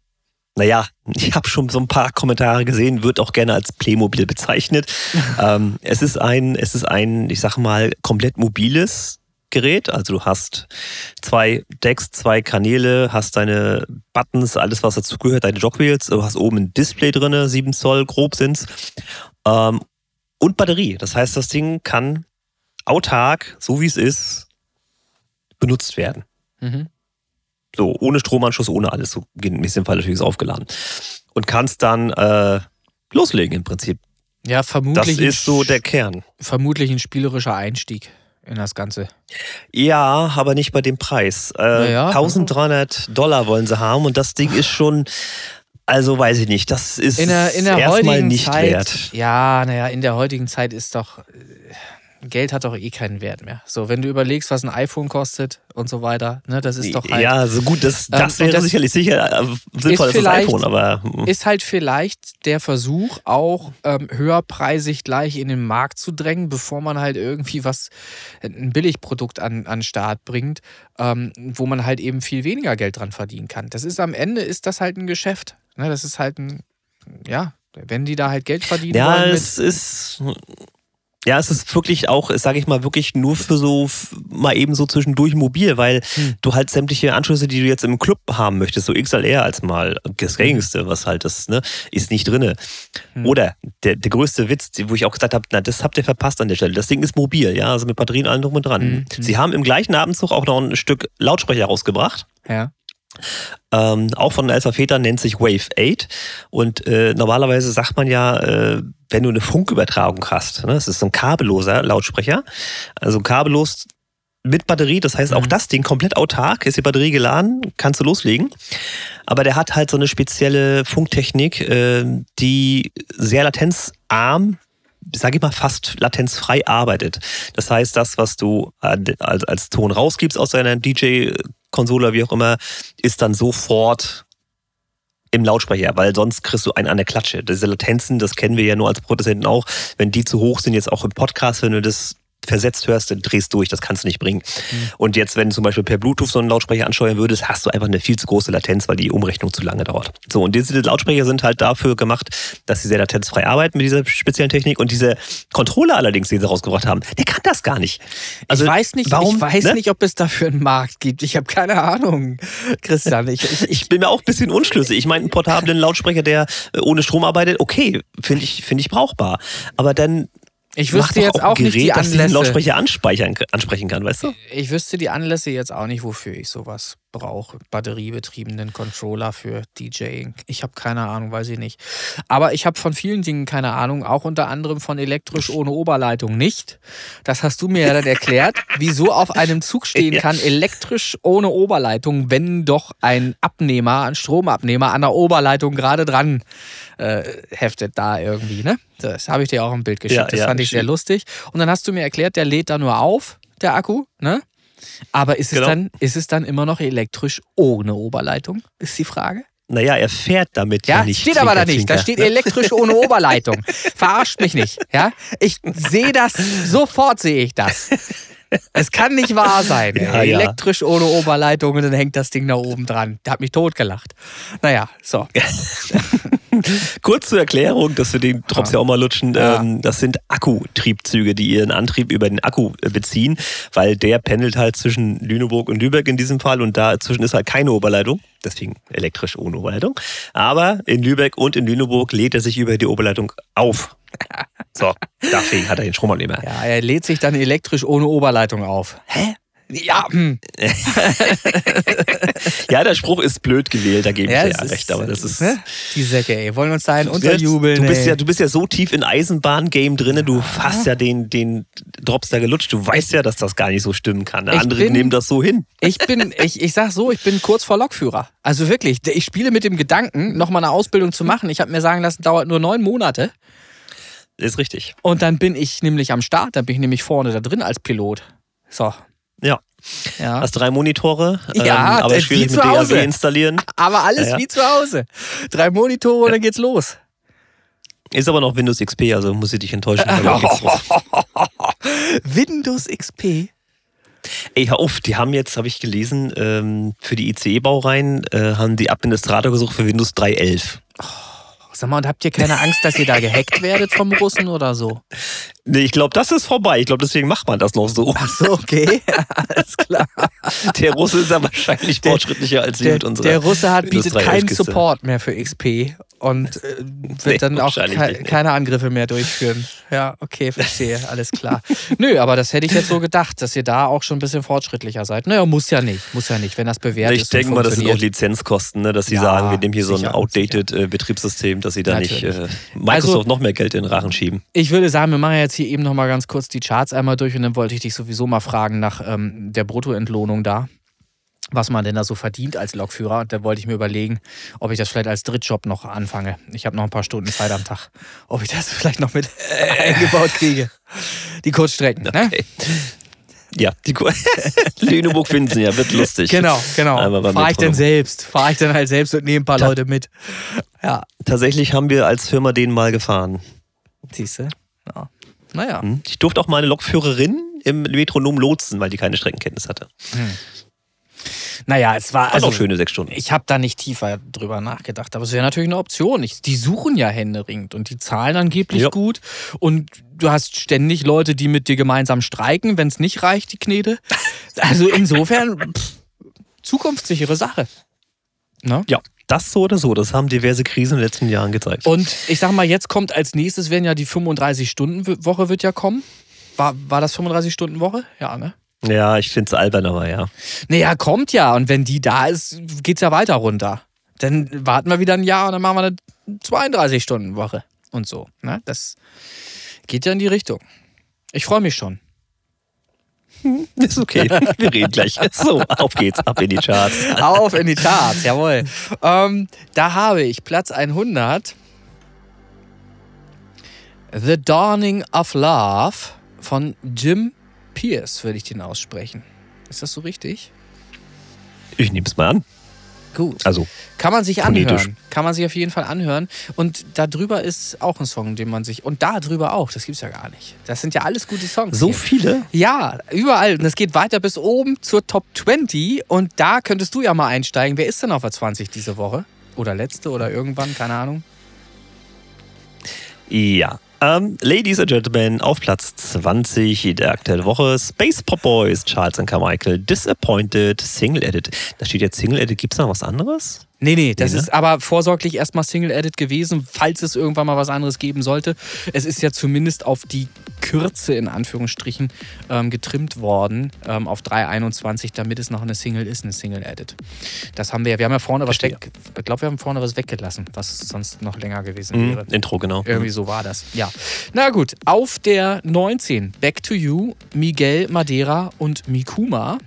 naja, ich habe schon so ein paar Kommentare gesehen, wird auch gerne als Playmobil bezeichnet. [laughs] ähm, es ist ein, es ist ein, ich sag mal, komplett mobiles Gerät. Also du hast zwei Decks, zwei Kanäle, hast deine Buttons, alles was dazugehört, deine Jogwheels, du hast oben ein Display drin, 7 Zoll grob sind's. Ähm, und Batterie. Das heißt, das Ding kann autark, so wie es ist, benutzt werden. Mhm. So, ohne Stromanschluss, ohne alles. So in diesem Fall natürlich ist aufgeladen. Und kannst dann äh, loslegen im Prinzip. Ja, vermutlich. Das ist so der Kern. Vermutlich ein spielerischer Einstieg in das Ganze. Ja, aber nicht bei dem Preis. Äh, ja. 1300 Dollar wollen sie haben und das Ding ist schon. Also weiß ich nicht, das ist in der, in der erstmal nicht Zeit, wert. Ja, naja, in der heutigen Zeit ist doch Geld hat doch eh keinen Wert mehr. So, wenn du überlegst, was ein iPhone kostet und so weiter, ne, das ist doch halt. Ja, so gut, das, das ähm, wäre das sicherlich sicher äh, sinnvoll, das iPhone, aber. Hm. Ist halt vielleicht der Versuch, auch ähm, höherpreisig gleich in den Markt zu drängen, bevor man halt irgendwie was, ein Billigprodukt an, an Start bringt, ähm, wo man halt eben viel weniger Geld dran verdienen kann. Das ist am Ende, ist das halt ein Geschäft. Ne, das ist halt ein, ja, wenn die da halt Geld verdienen ja, wollen. Ja, es ist ja, es ist wirklich auch, sage ich mal, wirklich nur für so mal eben so zwischendurch mobil, weil hm. du halt sämtliche Anschlüsse, die du jetzt im Club haben möchtest, so XLR als mal das gängigste, was halt das, ne, ist nicht drinne. Hm. Oder der, der größte Witz, wo ich auch gesagt habe, na, das habt ihr verpasst an der Stelle. Das Ding ist mobil, ja, also mit Batterien allen drum und dran. Hm. Sie haben im gleichen Abendzug auch noch ein Stück Lautsprecher rausgebracht. Ja. Ähm, auch von Alpha Feta nennt sich Wave 8 und äh, normalerweise sagt man ja, äh, wenn du eine Funkübertragung hast, ne, das ist so ein kabelloser Lautsprecher, also kabellos mit Batterie, das heißt auch mhm. das Ding komplett autark, ist die Batterie geladen, kannst du loslegen. Aber der hat halt so eine spezielle Funktechnik, äh, die sehr latenzarm sage ich mal, fast latenzfrei arbeitet. Das heißt, das, was du als, als Ton rausgibst aus deiner DJ-Konsole, wie auch immer, ist dann sofort im Lautsprecher, weil sonst kriegst du einen an der Klatsche. Diese Latenzen, das kennen wir ja nur als Produzenten auch, wenn die zu hoch sind, jetzt auch im Podcast, wenn du das versetzt hörst, dann drehst durch, das kannst du nicht bringen. Mhm. Und jetzt, wenn du zum Beispiel per Bluetooth so einen Lautsprecher ansteuern würdest, hast du einfach eine viel zu große Latenz, weil die Umrechnung zu lange dauert. So, und diese Lautsprecher sind halt dafür gemacht, dass sie sehr latenzfrei arbeiten mit dieser speziellen Technik. Und diese Controller allerdings, den sie rausgebracht haben, der kann das gar nicht. Also, ich weiß nicht, warum, ich weiß ne? nicht, ob es dafür einen Markt gibt. Ich habe keine Ahnung, Christian. Ich, ich, ich, bin mir auch ein bisschen unschlüssig. Ich meine, einen portablen Lautsprecher, der äh, ohne Strom arbeitet, okay, finde ich, finde ich brauchbar. Aber dann ich wüsste jetzt auch, auch Gerät, nicht die Anlässe. dass den Lautsprecher ansprechen kann, weißt du? Ich wüsste die Anlässe jetzt auch nicht, wofür ich sowas brauche. Batteriebetriebenen Controller für DJing. Ich habe keine Ahnung, weiß ich nicht. Aber ich habe von vielen Dingen keine Ahnung, auch unter anderem von elektrisch ohne Oberleitung nicht. Das hast du mir ja dann erklärt, [laughs] wieso auf einem Zug stehen kann, elektrisch ohne Oberleitung, wenn doch ein Abnehmer, ein Stromabnehmer an der Oberleitung gerade dran äh, heftet da irgendwie, ne? Das habe ich dir auch im Bild geschickt. Ja, das ja, fand ich sehr lustig. Und dann hast du mir erklärt, der lädt da nur auf, der Akku, ne? Aber ist, genau. es dann, ist es dann immer noch elektrisch ohne Oberleitung? Ist die Frage. Naja, er fährt damit ja, ja nicht. Steht aber da nicht. Da steht elektrisch ohne [laughs] Oberleitung. Verarscht mich nicht. Ja? Ich sehe das, sofort sehe ich das. Es kann nicht wahr sein. Ja, Elektrisch ja. ohne Oberleitung und dann hängt das Ding da oben dran. Der hat mich totgelacht. Naja, so. [laughs] Kurz zur Erklärung, dass wir den Drops ja auch mal lutschen. Ja. Ähm, das sind Akkutriebzüge, die ihren Antrieb über den Akku äh, beziehen, weil der pendelt halt zwischen Lüneburg und Lübeck in diesem Fall und dazwischen ist halt keine Oberleitung. Deswegen elektrisch ohne Oberleitung. Aber in Lübeck und in Lüneburg lädt er sich über die Oberleitung auf. [laughs] So, deswegen hat er den Strom nicht mehr. Ja, er lädt sich dann elektrisch ohne Oberleitung auf. Hä? Ja, hm. [laughs] ja, der Spruch ist blöd gewählt, da gebe ich ja, dir ja recht, aber das ist. Ne? Die Säcke, ey. Wollen wir uns da einen unterjubeln? Du bist, ja, du bist ja so tief in Eisenbahn-Game drin, du hast ja den, den Drops da gelutscht. Du weißt ja, dass das gar nicht so stimmen kann. Andere bin, nehmen das so hin. Ich bin, ich, ich sag so, ich bin kurz vor Lokführer. Also wirklich, ich spiele mit dem Gedanken, nochmal eine Ausbildung zu machen. Ich habe mir sagen lassen, dauert nur neun Monate. Ist richtig. Und dann bin ich nämlich am Start, dann bin ich nämlich vorne da drin als Pilot. So. Ja. Ja. Hast drei Monitore, ja, ähm, aber schwierig mit DAW installieren. Aber alles ja, ja. wie zu Hause. Drei Monitore und dann geht's los. Ist aber noch Windows XP, also muss ich dich enttäuschen. [laughs] Windows XP? Ey, hör auf, die haben jetzt, habe ich gelesen, ähm, für die ICE-Baureihen äh, haben die Administrator gesucht für Windows 3.11. Oh. Sag mal, und habt ihr keine Angst, dass ihr da gehackt werdet vom Russen oder so? Nee, ich glaube, das ist vorbei. Ich glaube, deswegen macht man das noch so. Ach so, okay. [laughs] Alles klar. Der Russe ist ja wahrscheinlich fortschrittlicher als wir mit unserer. Der Russe hat, bietet keinen Support mehr für XP und äh, wird nee, dann auch ke keine Angriffe mehr durchführen. Ja, okay, verstehe, alles klar. Nö, aber das hätte ich jetzt so gedacht, dass ihr da auch schon ein bisschen fortschrittlicher seid. Naja, muss ja nicht, muss ja nicht, wenn das bewährt ich ist. Ich denke mal, das sind auch Lizenzkosten, ne, dass sie ja, sagen, wir nehmen hier so ein outdated äh, Betriebssystem, dass sie da Natürlich. nicht äh, Microsoft also, noch mehr Geld in den Rachen schieben. Ich würde sagen, wir machen jetzt hier eben nochmal ganz kurz die Charts einmal durch und dann wollte ich dich sowieso mal fragen nach ähm, der Bruttoentlohnung da was man denn da so verdient als Lokführer. Und da wollte ich mir überlegen, ob ich das vielleicht als Drittjob noch anfange. Ich habe noch ein paar Stunden Zeit am Tag. Ob ich das [laughs] vielleicht noch mit äh. eingebaut kriege. Die Kurzstrecken. Ne? Okay. Ja, die [laughs] Lüneburg finden sie ja, wird lustig. Genau, genau. Fahre ich denn selbst? Fahre ich dann halt selbst und nehme ein paar Ta Leute mit. Ja. Tatsächlich haben wir als Firma den mal gefahren. Siehst du? Ja. Naja. Hm. Ich durfte auch meine Lokführerin im Metronom lotsen, weil die keine Streckenkenntnis hatte. Hm. Naja, es war. Also, auch schöne sechs Stunden. Ich habe da nicht tiefer drüber nachgedacht, aber es wäre natürlich eine Option. Ich, die suchen ja händeringend und die zahlen angeblich ja. gut. Und du hast ständig Leute, die mit dir gemeinsam streiken, wenn es nicht reicht, die Knete. [laughs] Also insofern, pff, zukunftssichere Sache. Ne? Ja. Das so oder so, das haben diverse Krisen in den letzten Jahren gezeigt. Und ich sag mal, jetzt kommt als nächstes, werden ja die 35-Stunden-Woche wird ja kommen. War, war das 35-Stunden-Woche? Ja, ne? Ja, ich finde es albern, aber ja. Naja, kommt ja. Und wenn die da ist, geht's ja weiter runter. Dann warten wir wieder ein Jahr und dann machen wir eine 32-Stunden-Woche und so. Ne? Das geht ja in die Richtung. Ich freue mich schon. [laughs] Ist okay. Wir reden gleich. So, auf geht's. Ab in die Charts. Auf in die Charts, jawohl. Ähm, da habe ich Platz 100. The Dawning of Love von Jim Pierce würde ich den aussprechen. Ist das so richtig? Ich nehme es mal an. Gut. Also. Kann man sich phonetisch. anhören. Kann man sich auf jeden Fall anhören. Und da drüber ist auch ein Song, den man sich. Und da drüber auch. Das gibt's ja gar nicht. Das sind ja alles gute Songs. So hier. viele? Ja, überall. Und es geht weiter bis oben zur Top 20. Und da könntest du ja mal einsteigen. Wer ist denn auf der 20 diese Woche? Oder letzte oder irgendwann? Keine Ahnung. Ja, ähm, Ladies and Gentlemen, auf Platz 20 der aktuellen Woche Space Pop Boys, Charles and Carmichael, Disappointed, Single Edit. Da steht jetzt Single Edit. Gibt es noch was anderes? Nee, nee, das nee, ne? ist aber vorsorglich erstmal Single Edit gewesen, falls es irgendwann mal was anderes geben sollte. Es ist ja zumindest auf die Kürze in Anführungsstrichen ähm, getrimmt worden, ähm, auf 3,21, damit es noch eine Single ist, eine Single Edit. Das haben wir ja, wir haben ja vorne Verstehe. was weg, ich glaube, wir haben vorne was weggelassen, was sonst noch länger gewesen mhm, wäre. Intro, genau. Irgendwie so war das, ja. Na gut, auf der 19, Back to You, Miguel Madeira und Mikuma.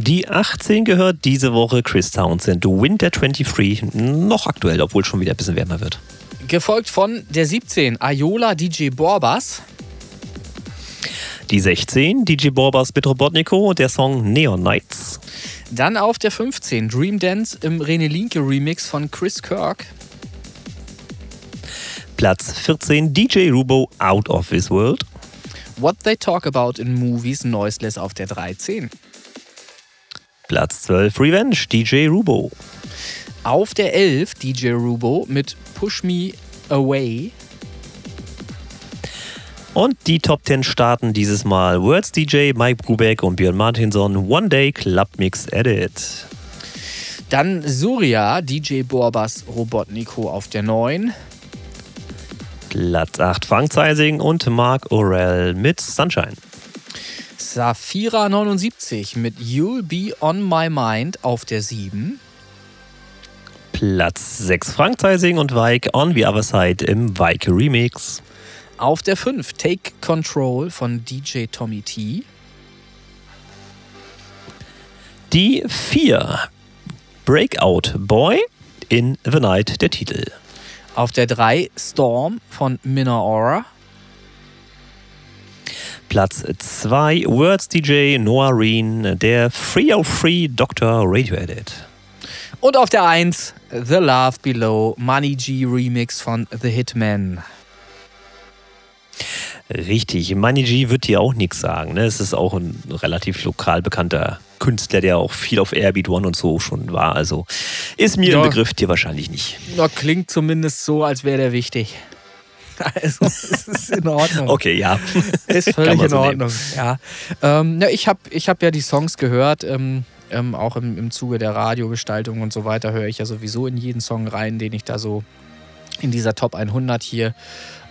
Die 18 gehört diese Woche Chris Townsend, Winter 23, noch aktuell, obwohl schon wieder ein bisschen wärmer wird. Gefolgt von der 17, Ayola DJ Borbas. Die 16, DJ Borbas mit Robotnico und der Song Neon Nights. Dann auf der 15, Dream Dance im Rene Linke Remix von Chris Kirk. Platz 14, DJ Rubo Out of This World. What They Talk About in Movies Noiseless auf der 13. Platz 12 Revenge, DJ Rubo. Auf der 11 DJ Rubo mit Push Me Away. Und die Top 10 starten dieses Mal Words DJ, Mike Brubeck und Björn Martinson One Day Club Mix Edit. Dann Surya, DJ Borbas Robotnico auf der 9. Platz 8 Frank Zeising und Mark Orell mit Sunshine. Safira 79 mit You'll Be On My Mind auf der 7. Platz 6 Frank Zeising und Weik On The Other Side im Weik Remix. Auf der 5 Take Control von DJ Tommy T. Die 4 Breakout Boy in The Night der Titel. Auf der 3 Storm von Minna Aura. Platz 2 Words DJ Noah Reen, der Free of Free Dr. Radio Edit. Und auf der 1 The Love Below Money G Remix von The Hitman. Richtig, Money G wird dir auch nichts sagen. Ne? Es ist auch ein relativ lokal bekannter Künstler, der auch viel auf Airbeat One und so schon war. Also ist mir ja. ein Begriff, dir wahrscheinlich nicht. Ja, klingt zumindest so, als wäre der wichtig. [laughs] Also, es ist in Ordnung. Okay, ja. Ist völlig in Ordnung, so ja. Ähm, ja. Ich habe ich hab ja die Songs gehört. Ähm, ähm, auch im, im Zuge der Radiogestaltung und so weiter höre ich ja sowieso in jeden Song rein, den ich da so in dieser Top 100 hier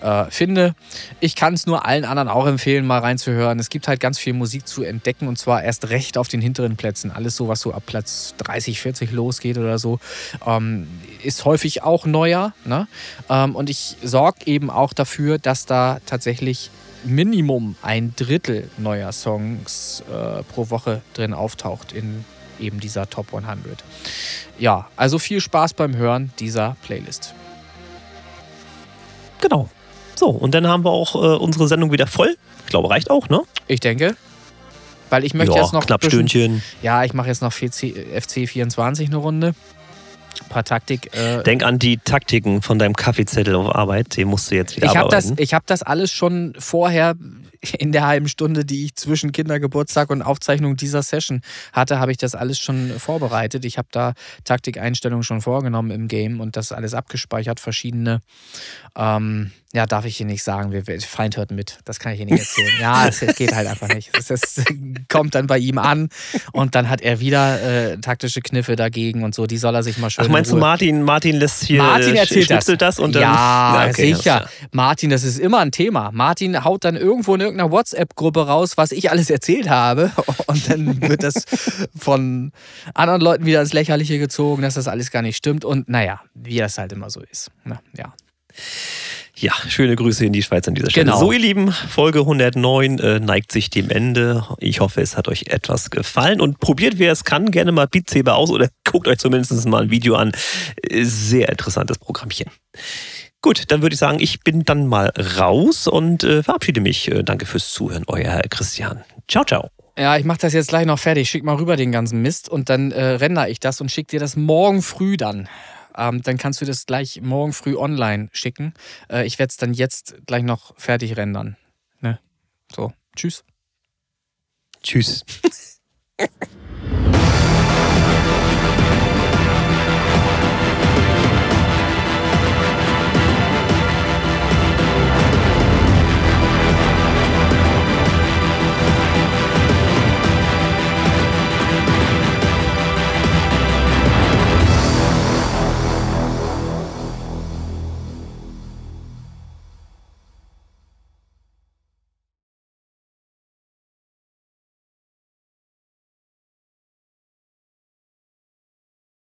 äh, finde. Ich kann es nur allen anderen auch empfehlen, mal reinzuhören. Es gibt halt ganz viel Musik zu entdecken und zwar erst recht auf den hinteren Plätzen. Alles so, was so ab Platz 30, 40 losgeht oder so, ähm, ist häufig auch neuer. Ne? Ähm, und ich sorge eben auch dafür, dass da tatsächlich Minimum ein Drittel neuer Songs äh, pro Woche drin auftaucht in eben dieser Top 100. Ja, also viel Spaß beim Hören dieser Playlist. Genau. So, und dann haben wir auch äh, unsere Sendung wieder voll. Ich glaube, reicht auch, ne? Ich denke. Weil ich möchte ja, jetzt noch. Knapp bisschen, Stündchen. Ja, ich mache jetzt noch FC, FC 24 eine Runde. Ein paar Taktik. Äh, Denk an die Taktiken von deinem Kaffeezettel auf Arbeit. Den musst du jetzt wieder ich hab das, Ich habe das alles schon vorher in der halben Stunde, die ich zwischen Kindergeburtstag und Aufzeichnung dieser Session hatte, habe ich das alles schon vorbereitet. Ich habe da Taktikeinstellungen schon vorgenommen im Game und das alles abgespeichert, verschiedene. Ähm, ja, darf ich hier nicht sagen. Wir, Feind hört mit. Das kann ich hier nicht erzählen. Ja, [laughs] es geht halt einfach nicht. Das, kommt dann bei ihm an und dann hat er wieder äh, taktische Kniffe dagegen und so. Die soll er sich mal schön. Ach, meinst du, Martin, Martin lässt hier Martin erzählt das. das und dann. Ja, okay, sicher. Martin, das ist immer ein Thema. Martin haut dann irgendwo in irgendeiner WhatsApp-Gruppe raus, was ich alles erzählt habe. [laughs] Und dann wird das von anderen Leuten wieder ins Lächerliche gezogen, dass das alles gar nicht stimmt. Und naja, wie das halt immer so ist. Na, ja. Ja, schöne Grüße in die Schweiz an dieser Stelle. Genau. So, ihr Lieben, Folge 109 äh, neigt sich dem Ende. Ich hoffe, es hat euch etwas gefallen und probiert, wer es kann, gerne mal Beat Saber aus oder [laughs] guckt euch zumindest mal ein Video an. Sehr interessantes Programmchen. Gut, dann würde ich sagen, ich bin dann mal raus und äh, verabschiede mich. Äh, danke fürs Zuhören, euer Christian. Ciao, ciao. Ja, ich mache das jetzt gleich noch fertig. Schick mal rüber den ganzen Mist und dann äh, render ich das und schick dir das morgen früh dann. Ähm, dann kannst du das gleich morgen früh online schicken. Äh, ich werde es dann jetzt gleich noch fertig rendern. Ne? So, tschüss. Tschüss. [laughs]